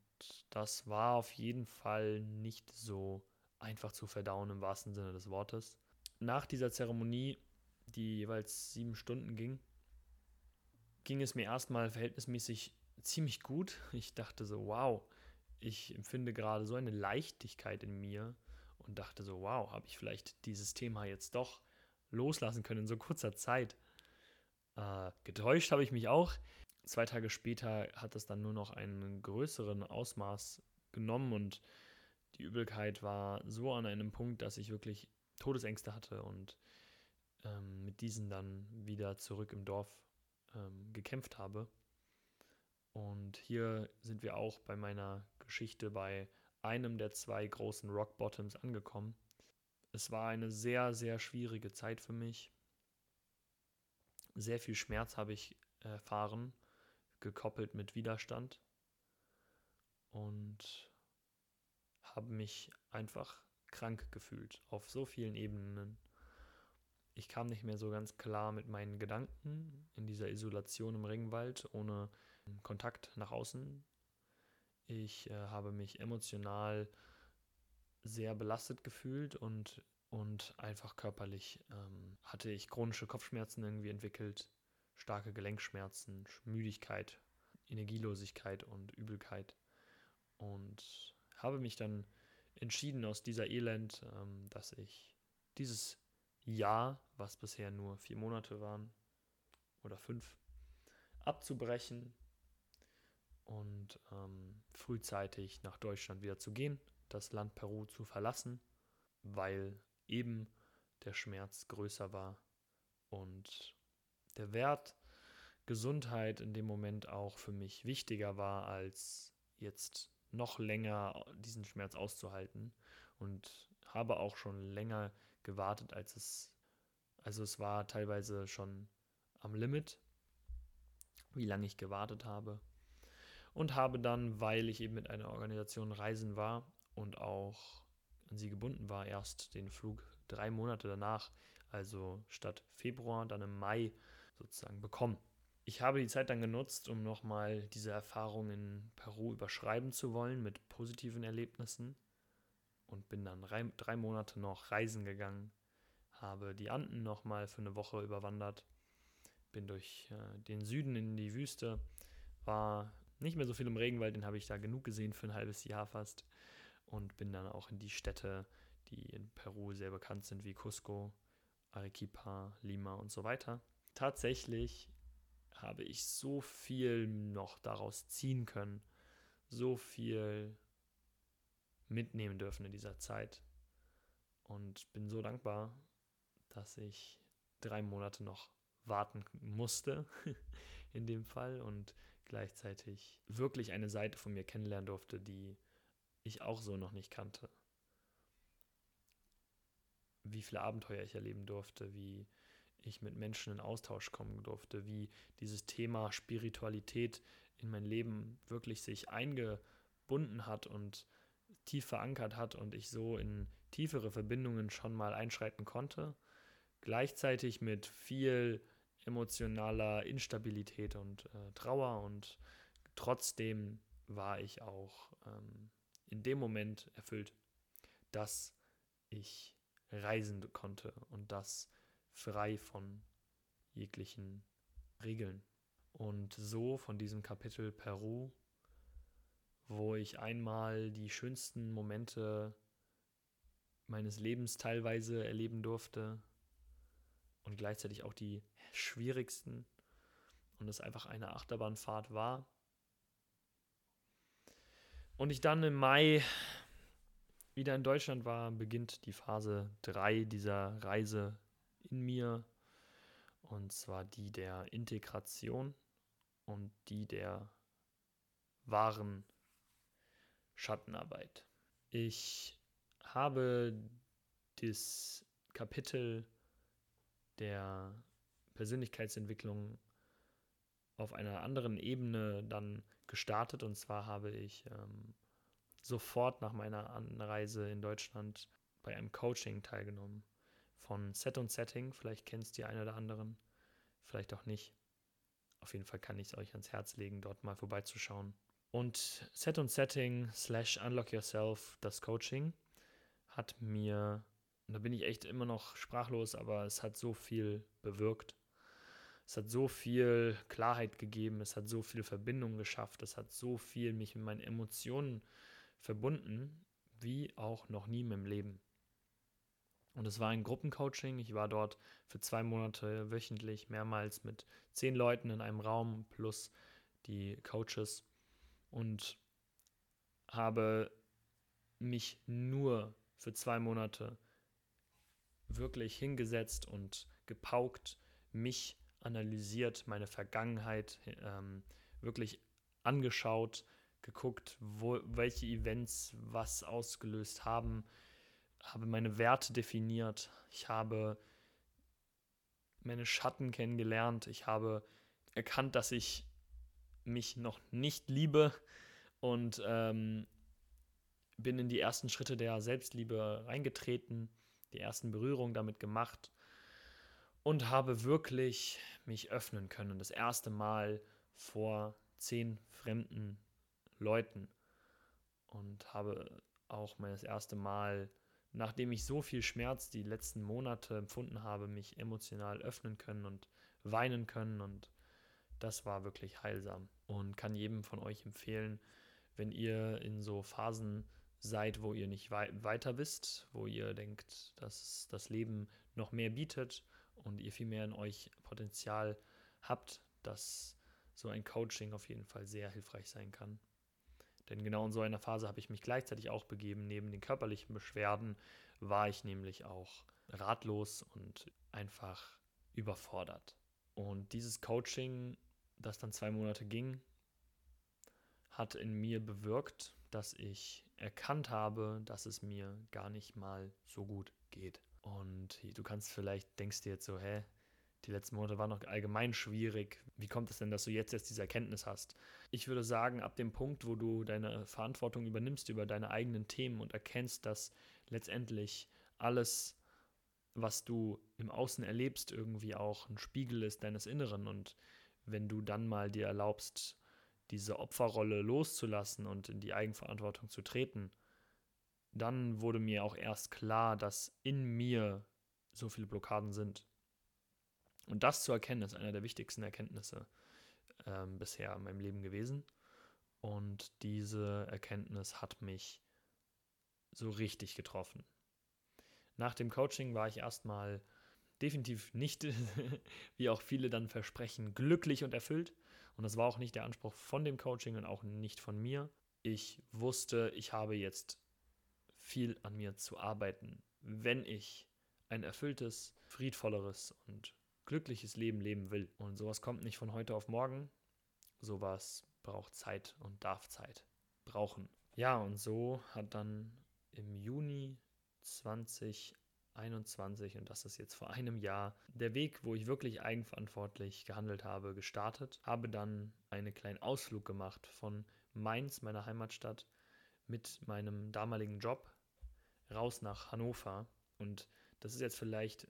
das war auf jeden Fall nicht so einfach zu verdauen im wahrsten Sinne des Wortes. Nach dieser Zeremonie, die jeweils sieben Stunden ging, ging es mir erstmal verhältnismäßig ziemlich gut. Ich dachte so, wow, ich empfinde gerade so eine Leichtigkeit in mir und dachte so, wow, habe ich vielleicht dieses Thema jetzt doch loslassen können in so kurzer Zeit. Äh, getäuscht habe ich mich auch. Zwei Tage später hat es dann nur noch einen größeren Ausmaß genommen und die Übelkeit war so an einem Punkt, dass ich wirklich Todesängste hatte und ähm, mit diesen dann wieder zurück im Dorf ähm, gekämpft habe. Und hier sind wir auch bei meiner Geschichte bei einem der zwei großen Rock Bottoms angekommen. Es war eine sehr, sehr schwierige Zeit für mich. Sehr viel Schmerz habe ich erfahren, gekoppelt mit Widerstand. Und habe mich einfach krank gefühlt auf so vielen Ebenen. Ich kam nicht mehr so ganz klar mit meinen Gedanken in dieser Isolation im Regenwald ohne Kontakt nach außen. Ich äh, habe mich emotional sehr belastet gefühlt und, und einfach körperlich ähm, hatte ich chronische Kopfschmerzen irgendwie entwickelt, starke Gelenkschmerzen, Müdigkeit, Energielosigkeit und Übelkeit. Und habe mich dann entschieden aus dieser Elend, ähm, dass ich dieses Jahr, was bisher nur vier Monate waren oder fünf, abzubrechen und ähm, frühzeitig nach Deutschland wieder zu gehen, das Land Peru zu verlassen, weil eben der Schmerz größer war und der Wert Gesundheit in dem Moment auch für mich wichtiger war, als jetzt noch länger diesen Schmerz auszuhalten und habe auch schon länger gewartet, als es, also es war teilweise schon am Limit, wie lange ich gewartet habe und habe dann, weil ich eben mit einer Organisation reisen war und auch an sie gebunden war, erst den Flug drei Monate danach, also statt Februar, dann im Mai sozusagen bekommen. Ich habe die Zeit dann genutzt, um nochmal diese Erfahrung in Peru überschreiben zu wollen mit positiven Erlebnissen und bin dann drei, Monate noch reisen gegangen, habe die Anden nochmal für eine Woche überwandert, bin durch äh, den Süden in die Wüste, war nicht mehr so viel im Regenwald, den habe ich da genug gesehen für ein halbes Jahr fast und bin dann auch in die Städte, die in Peru sehr bekannt sind, wie Cusco, Arequipa, Lima und so weiter. Tatsächlich habe ich so viel noch daraus ziehen können, so viel mitnehmen dürfen in dieser Zeit und bin so dankbar, dass ich drei Monate noch warten musste in dem Fall und gleichzeitig wirklich eine Seite von mir kennenlernen durfte, die ich auch so noch nicht kannte. Wie viele Abenteuer ich erleben durfte, wie ich mit Menschen in Austausch kommen durfte, wie dieses Thema Spiritualität in mein Leben wirklich sich eingebunden hat und tief verankert hat und ich so in tiefere Verbindungen schon mal einschreiten konnte. Gleichzeitig mit viel emotionaler Instabilität und äh, Trauer und trotzdem war ich auch ähm, in dem Moment erfüllt, dass ich reisen konnte und das frei von jeglichen Regeln. Und so von diesem Kapitel Peru, wo ich einmal die schönsten Momente meines Lebens teilweise erleben durfte und gleichzeitig auch die schwierigsten und es einfach eine Achterbahnfahrt war. Und ich dann im Mai wieder in Deutschland war, beginnt die Phase 3 dieser Reise in mir. Und zwar die der Integration und die der wahren Schattenarbeit. Ich habe das Kapitel der Persönlichkeitsentwicklung auf einer anderen Ebene dann gestartet. Und zwar habe ich ähm, sofort nach meiner Anreise in Deutschland bei einem Coaching teilgenommen von Set und Setting. Vielleicht kennst die einen oder anderen, vielleicht auch nicht. Auf jeden Fall kann ich es euch ans Herz legen, dort mal vorbeizuschauen. Und Set und Setting slash Unlock Yourself, das Coaching, hat mir, und da bin ich echt immer noch sprachlos, aber es hat so viel bewirkt. Es hat so viel Klarheit gegeben, es hat so viel Verbindung geschafft, es hat so viel mich mit meinen Emotionen verbunden, wie auch noch nie in meinem Leben. Und es war ein Gruppencoaching. Ich war dort für zwei Monate wöchentlich mehrmals mit zehn Leuten in einem Raum plus die Coaches und habe mich nur für zwei Monate wirklich hingesetzt und gepaukt, mich analysiert, meine Vergangenheit ähm, wirklich angeschaut, geguckt, wo, welche Events was ausgelöst haben, habe meine Werte definiert, ich habe meine Schatten kennengelernt, ich habe erkannt, dass ich mich noch nicht liebe und ähm, bin in die ersten Schritte der Selbstliebe reingetreten, die ersten Berührungen damit gemacht und habe wirklich mich öffnen können. Das erste Mal vor zehn fremden Leuten. Und habe auch mein das erste Mal nachdem ich so viel Schmerz die letzten Monate empfunden habe, mich emotional öffnen können und weinen können und das war wirklich heilsam und kann jedem von euch empfehlen, wenn ihr in so Phasen seid, wo ihr nicht wei weiter wisst, wo ihr denkt, dass das Leben noch mehr bietet und ihr viel mehr in euch Potenzial habt, dass so ein Coaching auf jeden Fall sehr hilfreich sein kann. Denn genau in so einer Phase habe ich mich gleichzeitig auch begeben. Neben den körperlichen Beschwerden war ich nämlich auch ratlos und einfach überfordert. Und dieses Coaching, das dann zwei Monate ging, hat in mir bewirkt, dass ich erkannt habe, dass es mir gar nicht mal so gut geht. Und du kannst vielleicht, denkst dir jetzt so, hä, die letzten Monate waren noch allgemein schwierig. Wie kommt es denn, dass du jetzt erst diese Erkenntnis hast? Ich würde sagen, ab dem Punkt, wo du deine Verantwortung übernimmst über deine eigenen Themen und erkennst, dass letztendlich alles, was du im Außen erlebst, irgendwie auch ein Spiegel ist deines Inneren. Und wenn du dann mal dir erlaubst, diese Opferrolle loszulassen und in die Eigenverantwortung zu treten, dann wurde mir auch erst klar, dass in mir so viele Blockaden sind. Und das zu erkennen, ist einer der wichtigsten Erkenntnisse ähm, bisher in meinem Leben gewesen. Und diese Erkenntnis hat mich so richtig getroffen. Nach dem Coaching war ich erstmal definitiv nicht, wie auch viele dann versprechen, glücklich und erfüllt. Und das war auch nicht der Anspruch von dem Coaching und auch nicht von mir. Ich wusste, ich habe jetzt viel an mir zu arbeiten, wenn ich ein erfülltes, friedvolleres und glückliches Leben leben will. Und sowas kommt nicht von heute auf morgen. Sowas braucht Zeit und darf Zeit brauchen. Ja, und so hat dann im Juni 2021, und das ist jetzt vor einem Jahr, der Weg, wo ich wirklich eigenverantwortlich gehandelt habe, gestartet. Habe dann einen kleinen Ausflug gemacht von Mainz, meiner Heimatstadt, mit meinem damaligen Job raus nach Hannover. Und das ist jetzt vielleicht,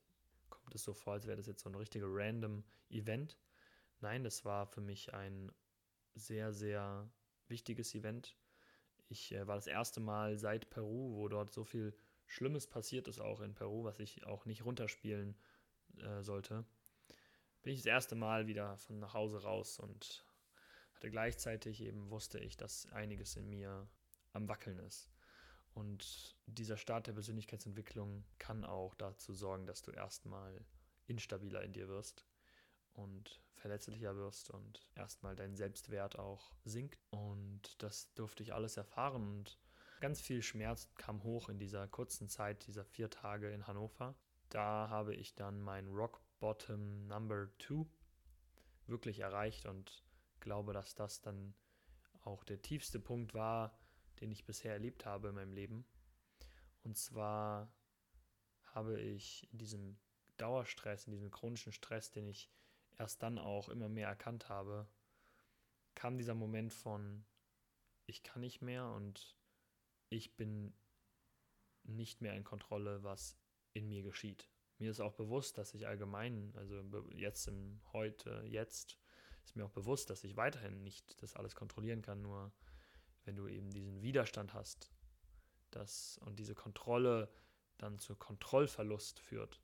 kommt es so vor, als wäre das jetzt so ein richtiger random Event. Nein, das war für mich ein sehr, sehr wichtiges Event. Ich äh, war das erste Mal seit Peru, wo dort so viel Schlimmes passiert ist, auch in Peru, was ich auch nicht runterspielen äh, sollte. Bin ich das erste Mal wieder von nach Hause raus und hatte gleichzeitig eben wusste ich, dass einiges in mir am Wackeln ist. Und dieser Start der Persönlichkeitsentwicklung kann auch dazu sorgen, dass du erstmal instabiler in dir wirst und verletzlicher wirst und erstmal dein Selbstwert auch sinkt. Und das durfte ich alles erfahren und ganz viel Schmerz kam hoch in dieser kurzen Zeit, dieser vier Tage in Hannover. Da habe ich dann mein Rock Bottom Number 2 wirklich erreicht und glaube, dass das dann auch der tiefste Punkt war, den ich bisher erlebt habe in meinem Leben. Und zwar habe ich in diesem Dauerstress, in diesem chronischen Stress, den ich erst dann auch immer mehr erkannt habe, kam dieser Moment von, ich kann nicht mehr und ich bin nicht mehr in Kontrolle, was in mir geschieht. Mir ist auch bewusst, dass ich allgemein, also jetzt im Heute, jetzt, ist mir auch bewusst, dass ich weiterhin nicht das alles kontrollieren kann, nur wenn du eben diesen Widerstand hast das, und diese Kontrolle dann zu Kontrollverlust führt,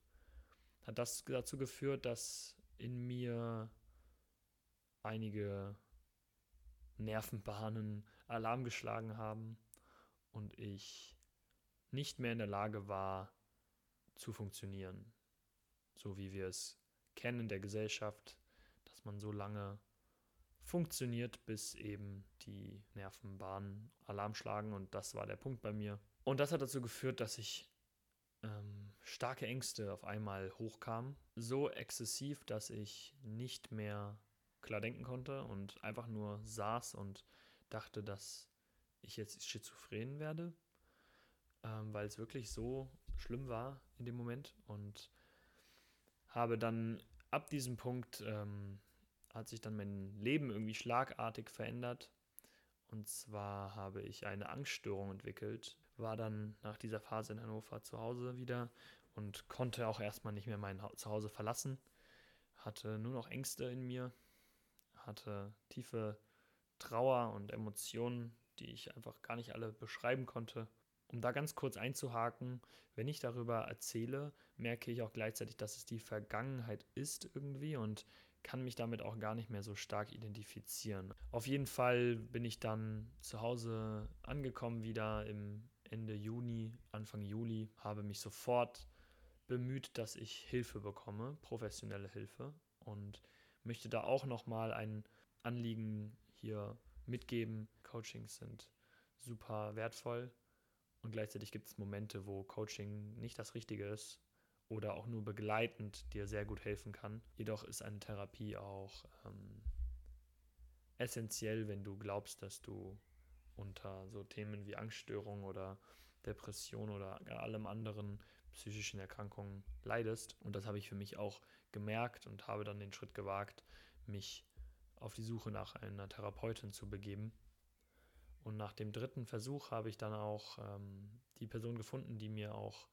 hat das dazu geführt, dass in mir einige Nervenbahnen Alarm geschlagen haben und ich nicht mehr in der Lage war zu funktionieren, so wie wir es kennen in der Gesellschaft, dass man so lange funktioniert, bis eben die Nervenbahnen Alarm schlagen und das war der Punkt bei mir. Und das hat dazu geführt, dass ich ähm, starke Ängste auf einmal hochkamen, so exzessiv, dass ich nicht mehr klar denken konnte und einfach nur saß und dachte, dass ich jetzt schizophren werde, ähm, weil es wirklich so schlimm war in dem Moment und habe dann ab diesem Punkt ähm, hat sich dann mein Leben irgendwie schlagartig verändert. Und zwar habe ich eine Angststörung entwickelt, war dann nach dieser Phase in Hannover zu Hause wieder und konnte auch erstmal nicht mehr mein Zuhause verlassen. Hatte nur noch Ängste in mir, hatte tiefe Trauer und Emotionen, die ich einfach gar nicht alle beschreiben konnte. Um da ganz kurz einzuhaken, wenn ich darüber erzähle, merke ich auch gleichzeitig, dass es die Vergangenheit ist irgendwie und kann mich damit auch gar nicht mehr so stark identifizieren. Auf jeden Fall bin ich dann zu Hause angekommen wieder im Ende Juni, Anfang Juli, habe mich sofort bemüht, dass ich Hilfe bekomme, professionelle Hilfe und möchte da auch nochmal ein Anliegen hier mitgeben. Coachings sind super wertvoll und gleichzeitig gibt es Momente, wo Coaching nicht das Richtige ist oder auch nur begleitend dir sehr gut helfen kann. Jedoch ist eine Therapie auch ähm, essentiell, wenn du glaubst, dass du unter so Themen wie Angststörung oder Depression oder allem anderen psychischen Erkrankungen leidest. Und das habe ich für mich auch gemerkt und habe dann den Schritt gewagt, mich auf die Suche nach einer Therapeutin zu begeben. Und nach dem dritten Versuch habe ich dann auch ähm, die Person gefunden, die mir auch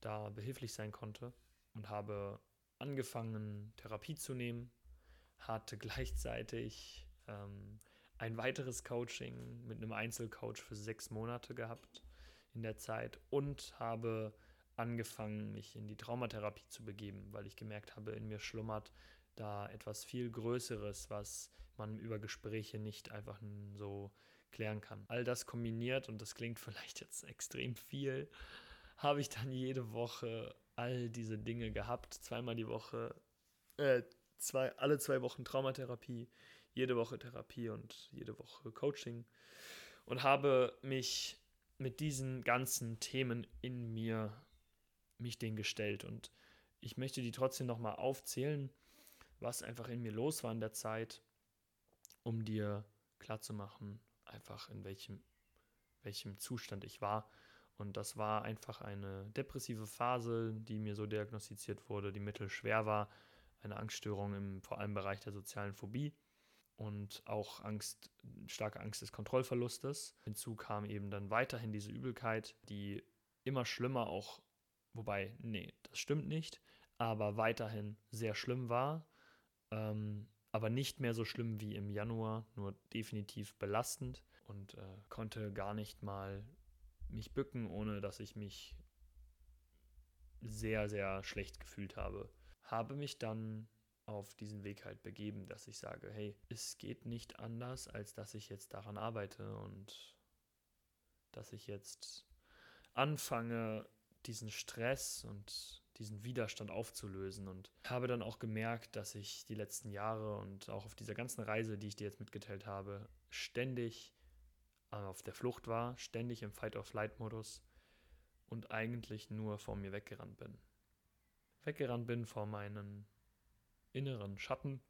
da behilflich sein konnte und habe angefangen, Therapie zu nehmen, hatte gleichzeitig ähm, ein weiteres Coaching mit einem Einzelcoach für sechs Monate gehabt in der Zeit und habe angefangen, mich in die Traumatherapie zu begeben, weil ich gemerkt habe, in mir schlummert da etwas viel Größeres, was man über Gespräche nicht einfach so klären kann. All das kombiniert, und das klingt vielleicht jetzt extrem viel, habe ich dann jede Woche all diese Dinge gehabt. Zweimal die Woche, äh, zwei, alle zwei Wochen Traumatherapie, jede Woche Therapie und jede Woche Coaching. Und habe mich mit diesen ganzen Themen in mir, mich denen gestellt. Und ich möchte die trotzdem nochmal aufzählen, was einfach in mir los war in der Zeit, um dir klarzumachen, einfach in welchem, welchem Zustand ich war. Und das war einfach eine depressive Phase, die mir so diagnostiziert wurde, die mittelschwer war, eine Angststörung im vor allem Bereich der sozialen Phobie und auch Angst, starke Angst des Kontrollverlustes. Hinzu kam eben dann weiterhin diese Übelkeit, die immer schlimmer auch, wobei, nee, das stimmt nicht, aber weiterhin sehr schlimm war. Ähm, aber nicht mehr so schlimm wie im Januar, nur definitiv belastend und äh, konnte gar nicht mal mich bücken, ohne dass ich mich sehr, sehr schlecht gefühlt habe. Habe mich dann auf diesen Weg halt begeben, dass ich sage, hey, es geht nicht anders, als dass ich jetzt daran arbeite und dass ich jetzt anfange, diesen Stress und diesen Widerstand aufzulösen und habe dann auch gemerkt, dass ich die letzten Jahre und auch auf dieser ganzen Reise, die ich dir jetzt mitgeteilt habe, ständig auf der Flucht war, ständig im Fight-or-Flight-Modus und eigentlich nur vor mir weggerannt bin. Weggerannt bin vor meinen inneren Schatten,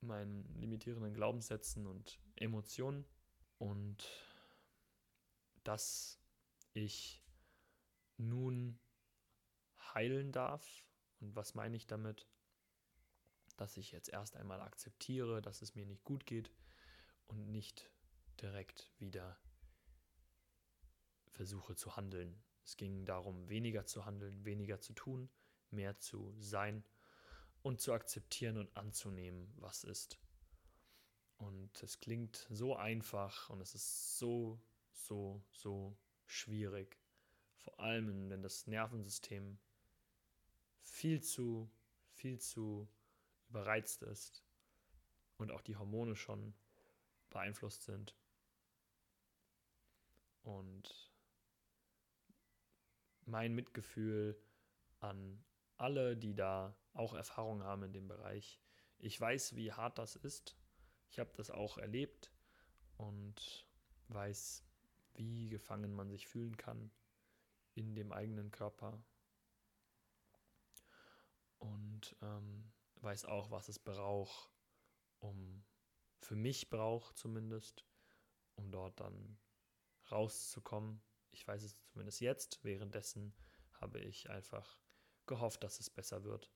meinen limitierenden Glaubenssätzen und Emotionen und dass ich nun heilen darf. Und was meine ich damit? Dass ich jetzt erst einmal akzeptiere, dass es mir nicht gut geht und nicht direkt wieder versuche zu handeln. Es ging darum, weniger zu handeln, weniger zu tun, mehr zu sein und zu akzeptieren und anzunehmen, was ist. Und es klingt so einfach und es ist so, so, so schwierig. Vor allem, wenn das Nervensystem viel zu, viel zu überreizt ist und auch die Hormone schon beeinflusst sind. Und mein Mitgefühl an alle, die da auch Erfahrung haben in dem Bereich. Ich weiß, wie hart das ist. Ich habe das auch erlebt und weiß, wie gefangen man sich fühlen kann in dem eigenen Körper. Und ähm, weiß auch, was es braucht, um für mich braucht zumindest, um dort dann rauszukommen. Ich weiß es zumindest jetzt. Währenddessen habe ich einfach gehofft, dass es besser wird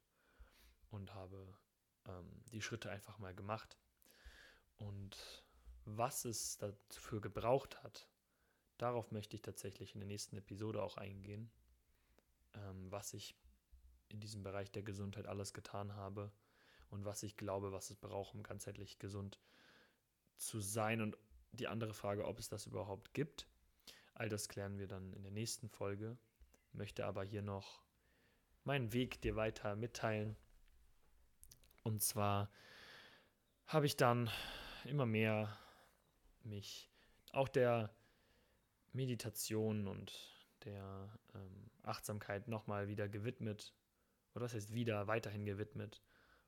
und habe ähm, die Schritte einfach mal gemacht. Und was es dafür gebraucht hat, darauf möchte ich tatsächlich in der nächsten Episode auch eingehen, ähm, was ich in diesem Bereich der Gesundheit alles getan habe und was ich glaube, was es braucht, um ganzheitlich gesund zu sein. Und die andere Frage, ob es das überhaupt gibt, all das klären wir dann in der nächsten Folge. Möchte aber hier noch meinen Weg dir weiter mitteilen. Und zwar habe ich dann immer mehr mich auch der Meditation und der ähm, Achtsamkeit nochmal wieder gewidmet. Oder was heißt wieder, weiterhin gewidmet.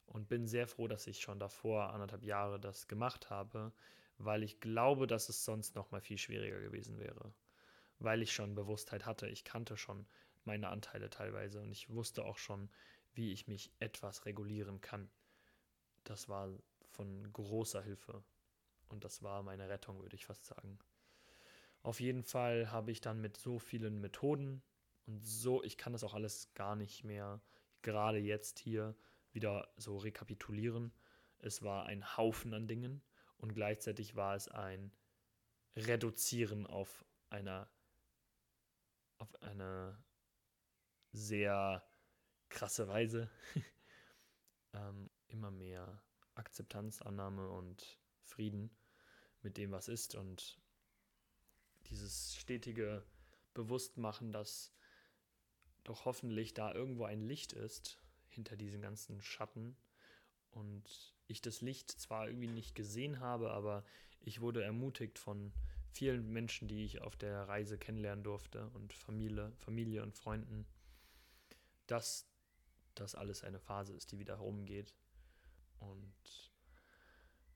Und bin sehr froh, dass ich schon davor anderthalb Jahre das gemacht habe, weil ich glaube, dass es sonst nochmal viel schwieriger gewesen wäre. Weil ich schon Bewusstheit hatte, ich kannte schon meine Anteile teilweise und ich wusste auch schon, wie ich mich etwas regulieren kann. Das war von großer Hilfe und das war meine Rettung, würde ich fast sagen. Auf jeden Fall habe ich dann mit so vielen Methoden und so, ich kann das auch alles gar nicht mehr gerade jetzt hier wieder so rekapitulieren. Es war ein Haufen an Dingen und gleichzeitig war es ein Reduzieren auf einer auf eine sehr krasse Weise. ähm, immer mehr Akzeptanz, Annahme und Frieden mit dem, was ist und dieses stetige Bewusstmachen, dass doch hoffentlich da irgendwo ein Licht ist hinter diesen ganzen Schatten und ich das Licht zwar irgendwie nicht gesehen habe, aber ich wurde ermutigt von vielen Menschen, die ich auf der Reise kennenlernen durfte und Familie, Familie und Freunden, dass das alles eine Phase ist, die wieder rumgeht. Und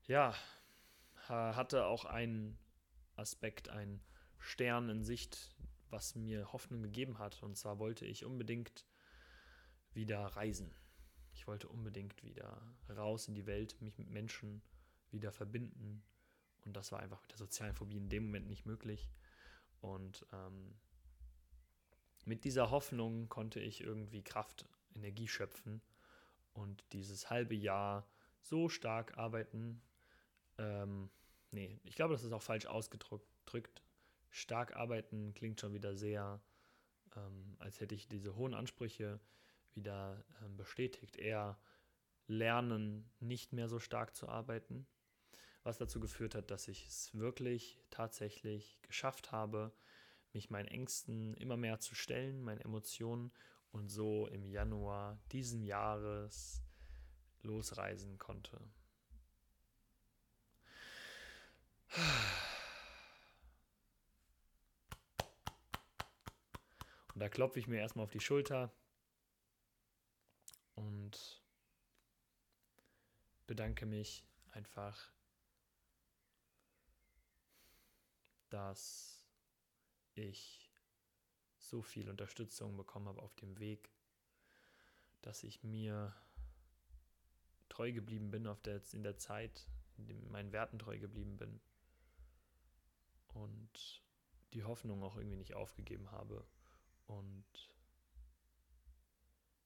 ja, hatte auch einen Aspekt, einen Stern in Sicht, was mir Hoffnung gegeben hat. Und zwar wollte ich unbedingt wieder reisen. Ich wollte unbedingt wieder raus in die Welt, mich mit Menschen wieder verbinden. Und das war einfach mit der sozialen Phobie in dem Moment nicht möglich. Und ähm, mit dieser Hoffnung konnte ich irgendwie Kraft, Energie schöpfen und dieses halbe Jahr so stark arbeiten. Ähm, nee, ich glaube, das ist auch falsch ausgedrückt. Stark arbeiten klingt schon wieder sehr, ähm, als hätte ich diese hohen Ansprüche wieder ähm, bestätigt. Eher lernen, nicht mehr so stark zu arbeiten, was dazu geführt hat, dass ich es wirklich tatsächlich geschafft habe, mich meinen Ängsten immer mehr zu stellen, meinen Emotionen und so im Januar diesen Jahres losreisen konnte. Und da klopfe ich mir erstmal auf die Schulter und bedanke mich einfach, dass ich so viel Unterstützung bekommen habe auf dem Weg, dass ich mir treu geblieben bin auf der, in der Zeit, in dem meinen Werten treu geblieben bin und die Hoffnung auch irgendwie nicht aufgegeben habe und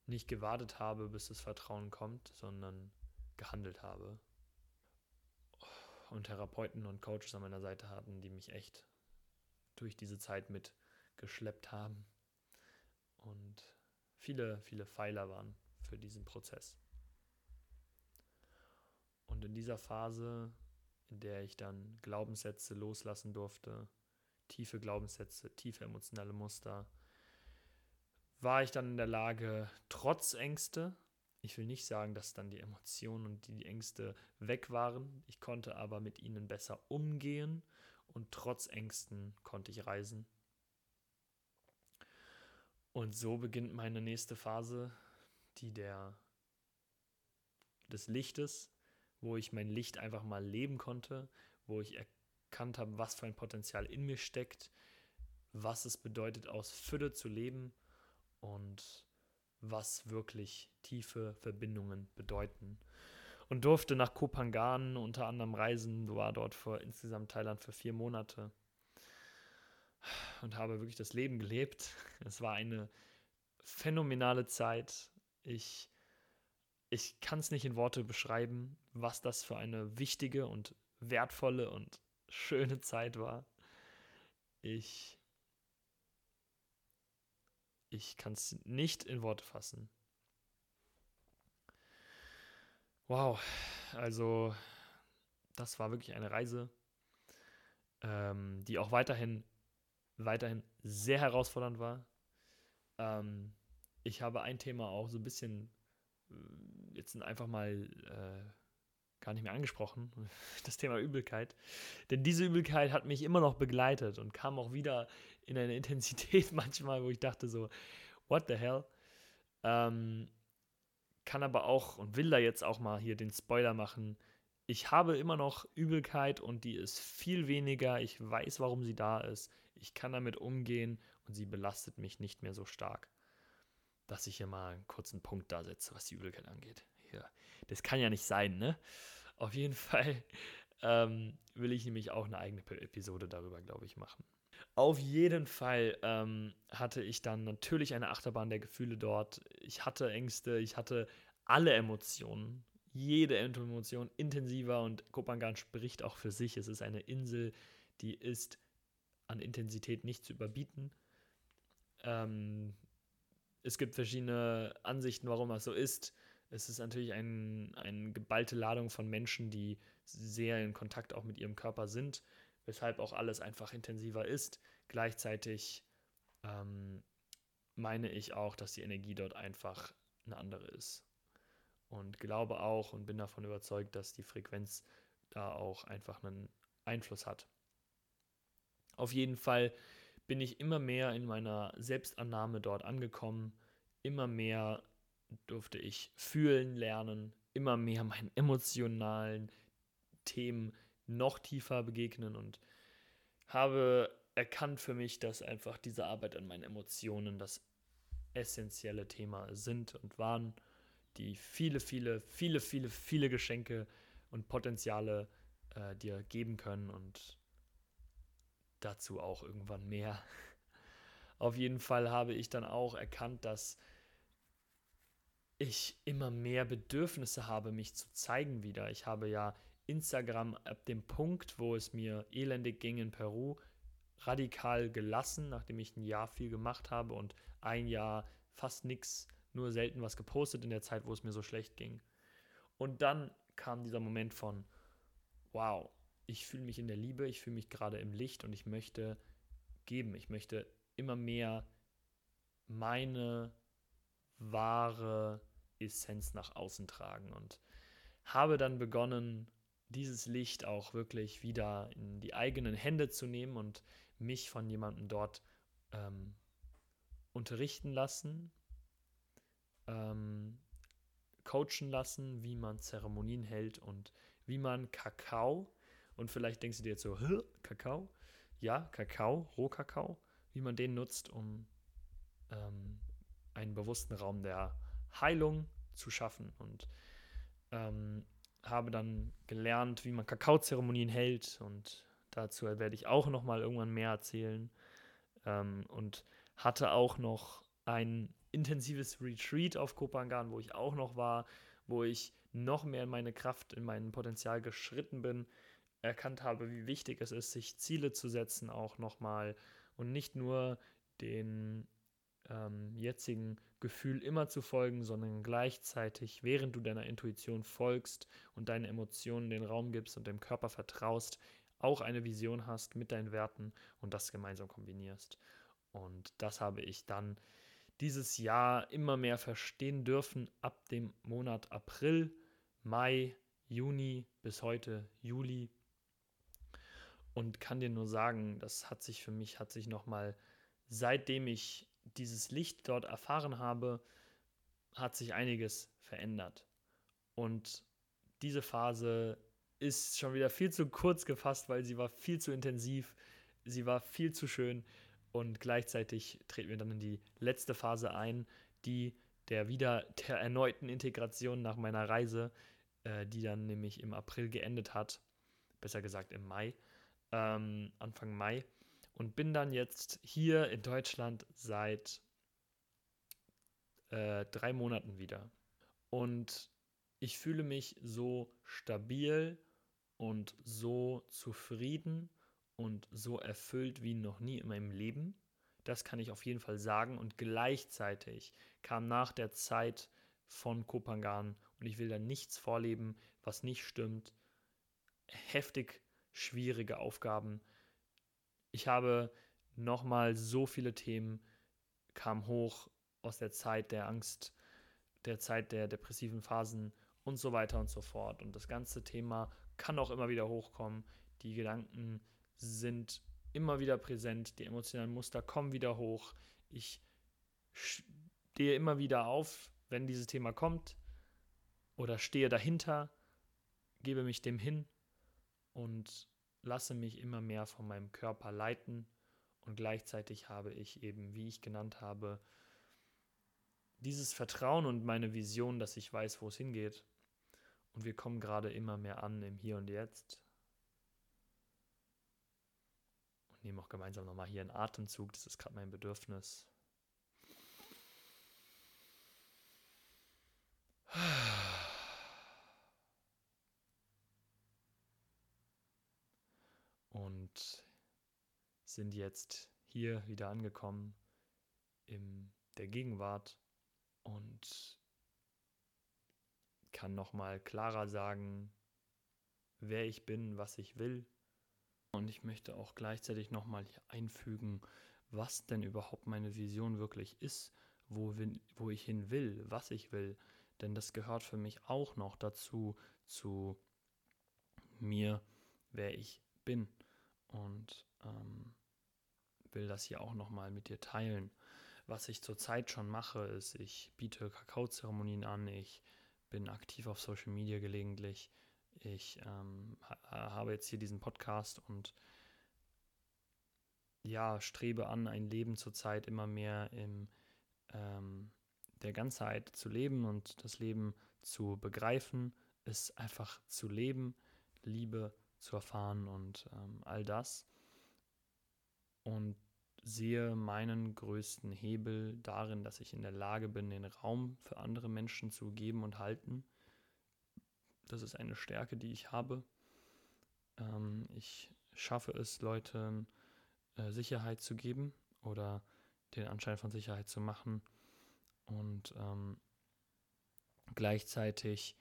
nicht gewartet habe, bis das Vertrauen kommt, sondern gehandelt habe. Und Therapeuten und Coaches an meiner Seite hatten, die mich echt durch diese Zeit mitgeschleppt haben. Und viele, viele Pfeiler waren für diesen Prozess. Und in dieser Phase, in der ich dann Glaubenssätze loslassen durfte, tiefe Glaubenssätze, tiefe emotionale Muster, war ich dann in der Lage, trotz Ängste, ich will nicht sagen, dass dann die Emotionen und die Ängste weg waren, ich konnte aber mit ihnen besser umgehen und trotz Ängsten konnte ich reisen. Und so beginnt meine nächste Phase, die der des Lichtes, wo ich mein Licht einfach mal leben konnte, wo ich erkannt habe, was für ein Potenzial in mir steckt, was es bedeutet, aus Fülle zu leben und was wirklich tiefe Verbindungen bedeuten. Und durfte nach Kopangan unter anderem reisen, war dort für insgesamt Thailand für vier Monate und habe wirklich das Leben gelebt. Es war eine phänomenale Zeit. Ich, ich kann es nicht in Worte beschreiben, was das für eine wichtige und wertvolle und schöne Zeit war. Ich ich kann es nicht in Worte fassen. Wow, also das war wirklich eine Reise, ähm, die auch weiterhin, weiterhin sehr herausfordernd war. Ähm, ich habe ein Thema auch so ein bisschen äh, jetzt einfach mal äh, gar nicht mehr angesprochen, das Thema Übelkeit. Denn diese Übelkeit hat mich immer noch begleitet und kam auch wieder in einer Intensität manchmal, wo ich dachte so, what the hell? Ähm, kann aber auch und will da jetzt auch mal hier den Spoiler machen. Ich habe immer noch Übelkeit und die ist viel weniger. Ich weiß, warum sie da ist. Ich kann damit umgehen und sie belastet mich nicht mehr so stark. dass ich hier mal einen kurzen Punkt da setze, was die Übelkeit angeht. Hier. Das kann ja nicht sein, ne? Auf jeden Fall ähm, will ich nämlich auch eine eigene Episode darüber, glaube ich, machen. Auf jeden Fall ähm, hatte ich dann natürlich eine Achterbahn der Gefühle dort. Ich hatte Ängste, ich hatte alle Emotionen, jede Emotion intensiver und Kopangan spricht auch für sich. Es ist eine Insel, die ist an Intensität nicht zu überbieten. Ähm, es gibt verschiedene Ansichten, warum das so ist. Es ist natürlich ein, eine geballte Ladung von Menschen, die sehr in Kontakt auch mit ihrem Körper sind, weshalb auch alles einfach intensiver ist. Gleichzeitig ähm, meine ich auch, dass die Energie dort einfach eine andere ist. Und glaube auch und bin davon überzeugt, dass die Frequenz da auch einfach einen Einfluss hat. Auf jeden Fall bin ich immer mehr in meiner Selbstannahme dort angekommen. Immer mehr durfte ich fühlen lernen, immer mehr meinen emotionalen Themen noch tiefer begegnen und habe erkannt für mich, dass einfach diese Arbeit an meinen Emotionen das essentielle Thema sind und waren, die viele, viele, viele, viele, viele Geschenke und Potenziale äh, dir geben können und dazu auch irgendwann mehr. Auf jeden Fall habe ich dann auch erkannt, dass ich immer mehr Bedürfnisse habe, mich zu zeigen wieder. Ich habe ja Instagram ab dem Punkt, wo es mir elendig ging in Peru, radikal gelassen, nachdem ich ein Jahr viel gemacht habe und ein Jahr fast nichts, nur selten was gepostet in der Zeit, wo es mir so schlecht ging. Und dann kam dieser Moment von, wow, ich fühle mich in der Liebe, ich fühle mich gerade im Licht und ich möchte geben, ich möchte immer mehr meine wahre Essenz nach außen tragen und habe dann begonnen, dieses Licht auch wirklich wieder in die eigenen Hände zu nehmen und mich von jemandem dort ähm, unterrichten lassen, ähm, coachen lassen, wie man Zeremonien hält und wie man Kakao, und vielleicht denkst du dir jetzt so, Kakao? Ja, Kakao, Rohkakao, wie man den nutzt, um ähm, einen bewussten Raum der Heilung zu schaffen. Und ähm, habe dann gelernt, wie man Kakaozeremonien hält und dazu werde ich auch noch mal irgendwann mehr erzählen. Ähm, und hatte auch noch ein intensives Retreat auf Kopangan, wo ich auch noch war, wo ich noch mehr in meine Kraft, in mein Potenzial geschritten bin, erkannt habe, wie wichtig es ist, sich Ziele zu setzen, auch nochmal und nicht nur den ähm, jetzigen Gefühl immer zu folgen, sondern gleichzeitig, während du deiner Intuition folgst und deinen Emotionen den Raum gibst und dem Körper vertraust, auch eine Vision hast mit deinen Werten und das gemeinsam kombinierst. Und das habe ich dann dieses Jahr immer mehr verstehen dürfen ab dem Monat April, Mai, Juni bis heute Juli und kann dir nur sagen, das hat sich für mich, hat sich nochmal, seitdem ich dieses Licht dort erfahren habe, hat sich einiges verändert. Und diese Phase ist schon wieder viel zu kurz gefasst, weil sie war viel zu intensiv, sie war viel zu schön und gleichzeitig treten wir dann in die letzte Phase ein, die der wieder der erneuten Integration nach meiner Reise, äh, die dann nämlich im April geendet hat, besser gesagt im Mai, ähm, Anfang Mai und bin dann jetzt hier in Deutschland seit äh, drei Monaten wieder. Und ich fühle mich so stabil und so zufrieden und so erfüllt wie noch nie in meinem Leben. Das kann ich auf jeden Fall sagen. Und gleichzeitig kam nach der Zeit von Kopangan, und ich will da nichts vorleben, was nicht stimmt, heftig schwierige Aufgaben. Ich habe nochmal so viele Themen kam hoch aus der Zeit der Angst, der Zeit der depressiven Phasen und so weiter und so fort. Und das ganze Thema kann auch immer wieder hochkommen. Die Gedanken sind immer wieder präsent, die emotionalen Muster kommen wieder hoch. Ich stehe immer wieder auf, wenn dieses Thema kommt oder stehe dahinter, gebe mich dem hin und lasse mich immer mehr von meinem Körper leiten und gleichzeitig habe ich eben, wie ich genannt habe, dieses Vertrauen und meine Vision, dass ich weiß, wo es hingeht. Und wir kommen gerade immer mehr an im Hier und Jetzt. Und nehmen auch gemeinsam nochmal hier einen Atemzug. Das ist gerade mein Bedürfnis. Und sind jetzt hier wieder angekommen in der Gegenwart und kann nochmal klarer sagen, wer ich bin, was ich will. Und ich möchte auch gleichzeitig nochmal hier einfügen, was denn überhaupt meine Vision wirklich ist, wo, wo ich hin will, was ich will. Denn das gehört für mich auch noch dazu, zu mir, wer ich bin. Und ähm, will das hier auch nochmal mit dir teilen. Was ich zurzeit schon mache, ist, ich biete Kakaozeremonien an, ich bin aktiv auf Social Media gelegentlich, ich ähm, habe jetzt hier diesen Podcast und ja, strebe an, ein Leben zurzeit immer mehr in ähm, der Ganzheit zu leben und das Leben zu begreifen, es einfach zu leben, Liebe zu erfahren und ähm, all das. Und sehe meinen größten Hebel darin, dass ich in der Lage bin, den Raum für andere Menschen zu geben und halten. Das ist eine Stärke, die ich habe. Ähm, ich schaffe es, Leuten äh, Sicherheit zu geben oder den Anschein von Sicherheit zu machen. Und ähm, gleichzeitig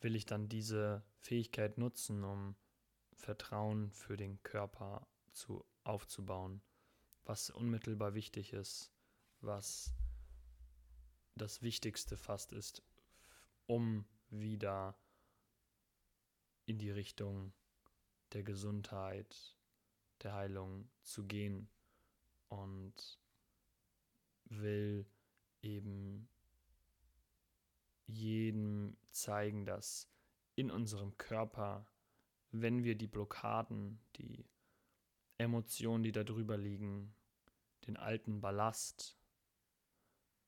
will ich dann diese Fähigkeit nutzen, um Vertrauen für den Körper zu, aufzubauen was unmittelbar wichtig ist, was das Wichtigste fast ist, um wieder in die Richtung der Gesundheit, der Heilung zu gehen und will eben jedem zeigen, dass in unserem Körper, wenn wir die Blockaden, die Emotionen, die da drüber liegen, den alten Ballast,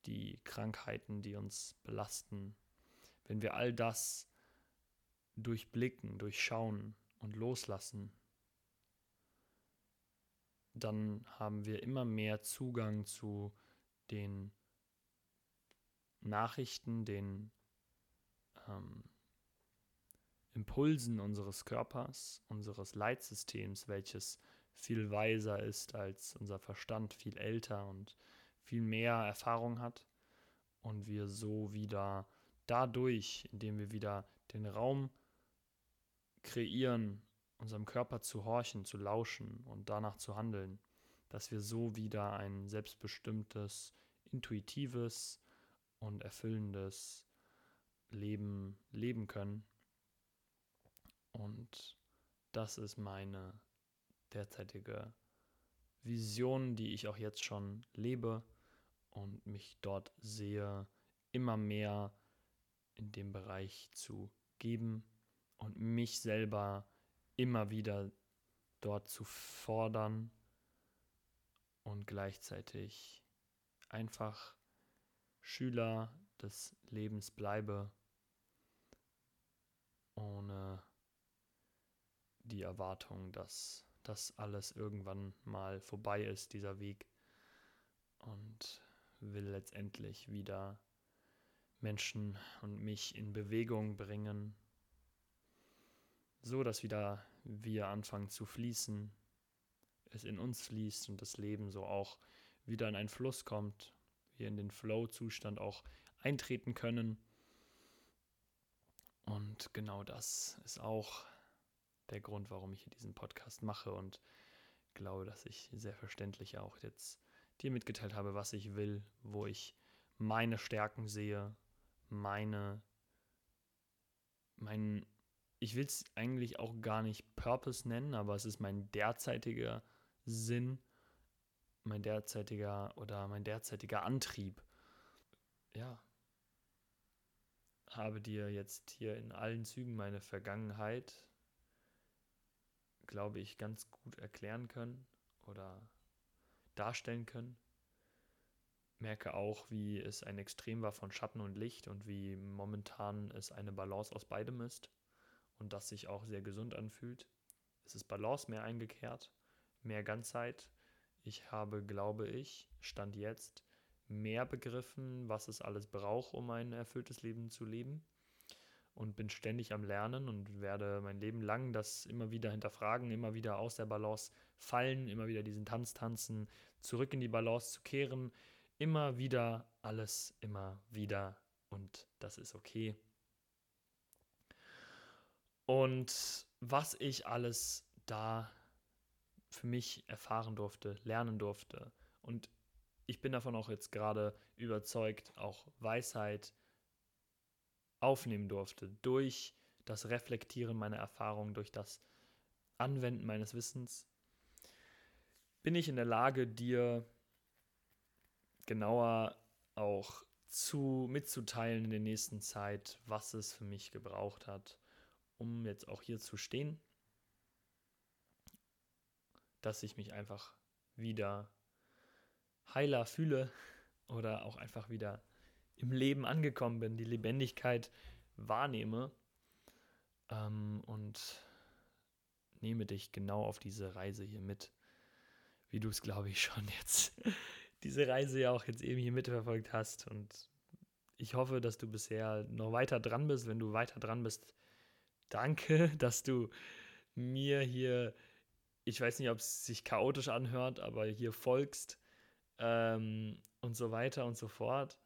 die Krankheiten, die uns belasten, wenn wir all das durchblicken, durchschauen und loslassen, dann haben wir immer mehr Zugang zu den Nachrichten, den ähm, Impulsen unseres Körpers, unseres Leitsystems, welches viel weiser ist als unser Verstand, viel älter und viel mehr Erfahrung hat und wir so wieder dadurch, indem wir wieder den Raum kreieren, unserem Körper zu horchen, zu lauschen und danach zu handeln, dass wir so wieder ein selbstbestimmtes, intuitives und erfüllendes Leben leben können. Und das ist meine derzeitige Vision, die ich auch jetzt schon lebe und mich dort sehe, immer mehr in dem Bereich zu geben und mich selber immer wieder dort zu fordern und gleichzeitig einfach Schüler des Lebens bleibe, ohne die Erwartung, dass dass alles irgendwann mal vorbei ist, dieser Weg. Und will letztendlich wieder Menschen und mich in Bewegung bringen, so dass wieder wir anfangen zu fließen, es in uns fließt und das Leben so auch wieder in einen Fluss kommt, wir in den Flow-Zustand auch eintreten können. Und genau das ist auch der Grund, warum ich hier diesen Podcast mache und glaube, dass ich sehr verständlich auch jetzt dir mitgeteilt habe, was ich will, wo ich meine Stärken sehe, meine, mein, ich will es eigentlich auch gar nicht Purpose nennen, aber es ist mein derzeitiger Sinn, mein derzeitiger oder mein derzeitiger Antrieb. Ja, habe dir jetzt hier in allen Zügen meine Vergangenheit glaube ich, ganz gut erklären können oder darstellen können. merke auch, wie es ein Extrem war von Schatten und Licht und wie momentan es eine Balance aus beidem ist und das sich auch sehr gesund anfühlt. Es ist Balance mehr eingekehrt, mehr Ganzheit. Ich habe, glaube ich, Stand jetzt mehr begriffen, was es alles braucht, um ein erfülltes Leben zu leben. Und bin ständig am Lernen und werde mein Leben lang das immer wieder hinterfragen, immer wieder aus der Balance fallen, immer wieder diesen Tanz tanzen, zurück in die Balance zu kehren, immer wieder alles, immer wieder. Und das ist okay. Und was ich alles da für mich erfahren durfte, lernen durfte. Und ich bin davon auch jetzt gerade überzeugt, auch Weisheit aufnehmen durfte durch das Reflektieren meiner Erfahrungen, durch das Anwenden meines Wissens, bin ich in der Lage, dir genauer auch zu mitzuteilen in der nächsten Zeit, was es für mich gebraucht hat, um jetzt auch hier zu stehen, dass ich mich einfach wieder heiler fühle oder auch einfach wieder im Leben angekommen bin, die Lebendigkeit wahrnehme ähm, und nehme dich genau auf diese Reise hier mit, wie du es, glaube ich, schon jetzt diese Reise ja auch jetzt eben hier mitverfolgt hast. Und ich hoffe, dass du bisher noch weiter dran bist. Wenn du weiter dran bist, danke, dass du mir hier, ich weiß nicht, ob es sich chaotisch anhört, aber hier folgst ähm, und so weiter und so fort.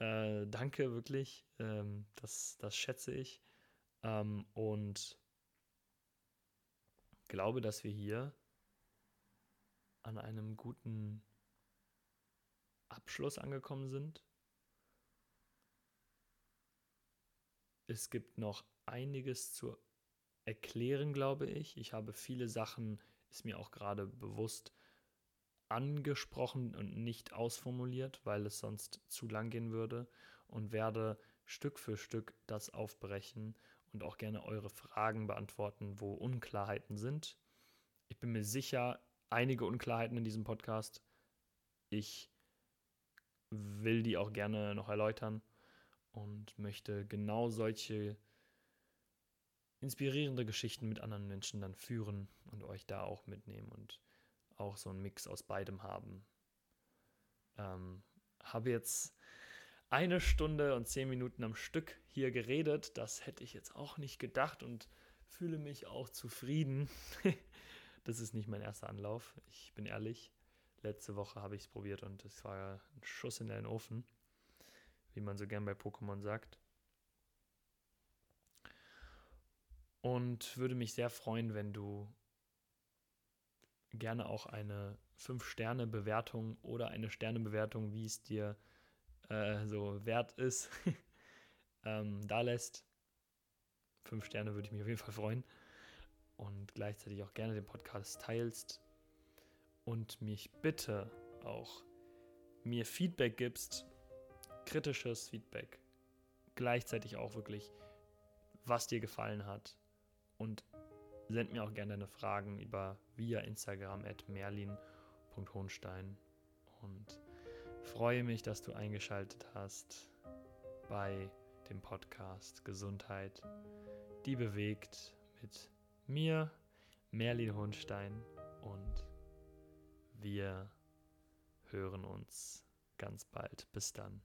Äh, danke wirklich, ähm, das, das schätze ich. Ähm, und glaube, dass wir hier an einem guten Abschluss angekommen sind. Es gibt noch einiges zu erklären, glaube ich. Ich habe viele Sachen, ist mir auch gerade bewusst, angesprochen und nicht ausformuliert, weil es sonst zu lang gehen würde und werde Stück für Stück das aufbrechen und auch gerne eure Fragen beantworten, wo Unklarheiten sind. Ich bin mir sicher, einige Unklarheiten in diesem Podcast. Ich will die auch gerne noch erläutern und möchte genau solche inspirierende Geschichten mit anderen Menschen dann führen und euch da auch mitnehmen und auch so einen Mix aus beidem haben. Ähm, habe jetzt eine Stunde und zehn Minuten am Stück hier geredet. Das hätte ich jetzt auch nicht gedacht und fühle mich auch zufrieden. das ist nicht mein erster Anlauf. Ich bin ehrlich. Letzte Woche habe ich es probiert und es war ein Schuss in den Ofen, wie man so gern bei Pokémon sagt. Und würde mich sehr freuen, wenn du gerne auch eine 5-Sterne-Bewertung oder eine Sterne-Bewertung, wie es dir äh, so wert ist, ähm, da lässt. 5 Sterne würde ich mich auf jeden Fall freuen. Und gleichzeitig auch gerne den Podcast teilst und mich bitte auch mir Feedback gibst, kritisches Feedback, gleichzeitig auch wirklich, was dir gefallen hat und send mir auch gerne deine Fragen über via Instagram at merlin.hohenstein und freue mich, dass du eingeschaltet hast bei dem Podcast Gesundheit, die bewegt mit mir, Merlin Hohenstein und wir hören uns ganz bald. Bis dann.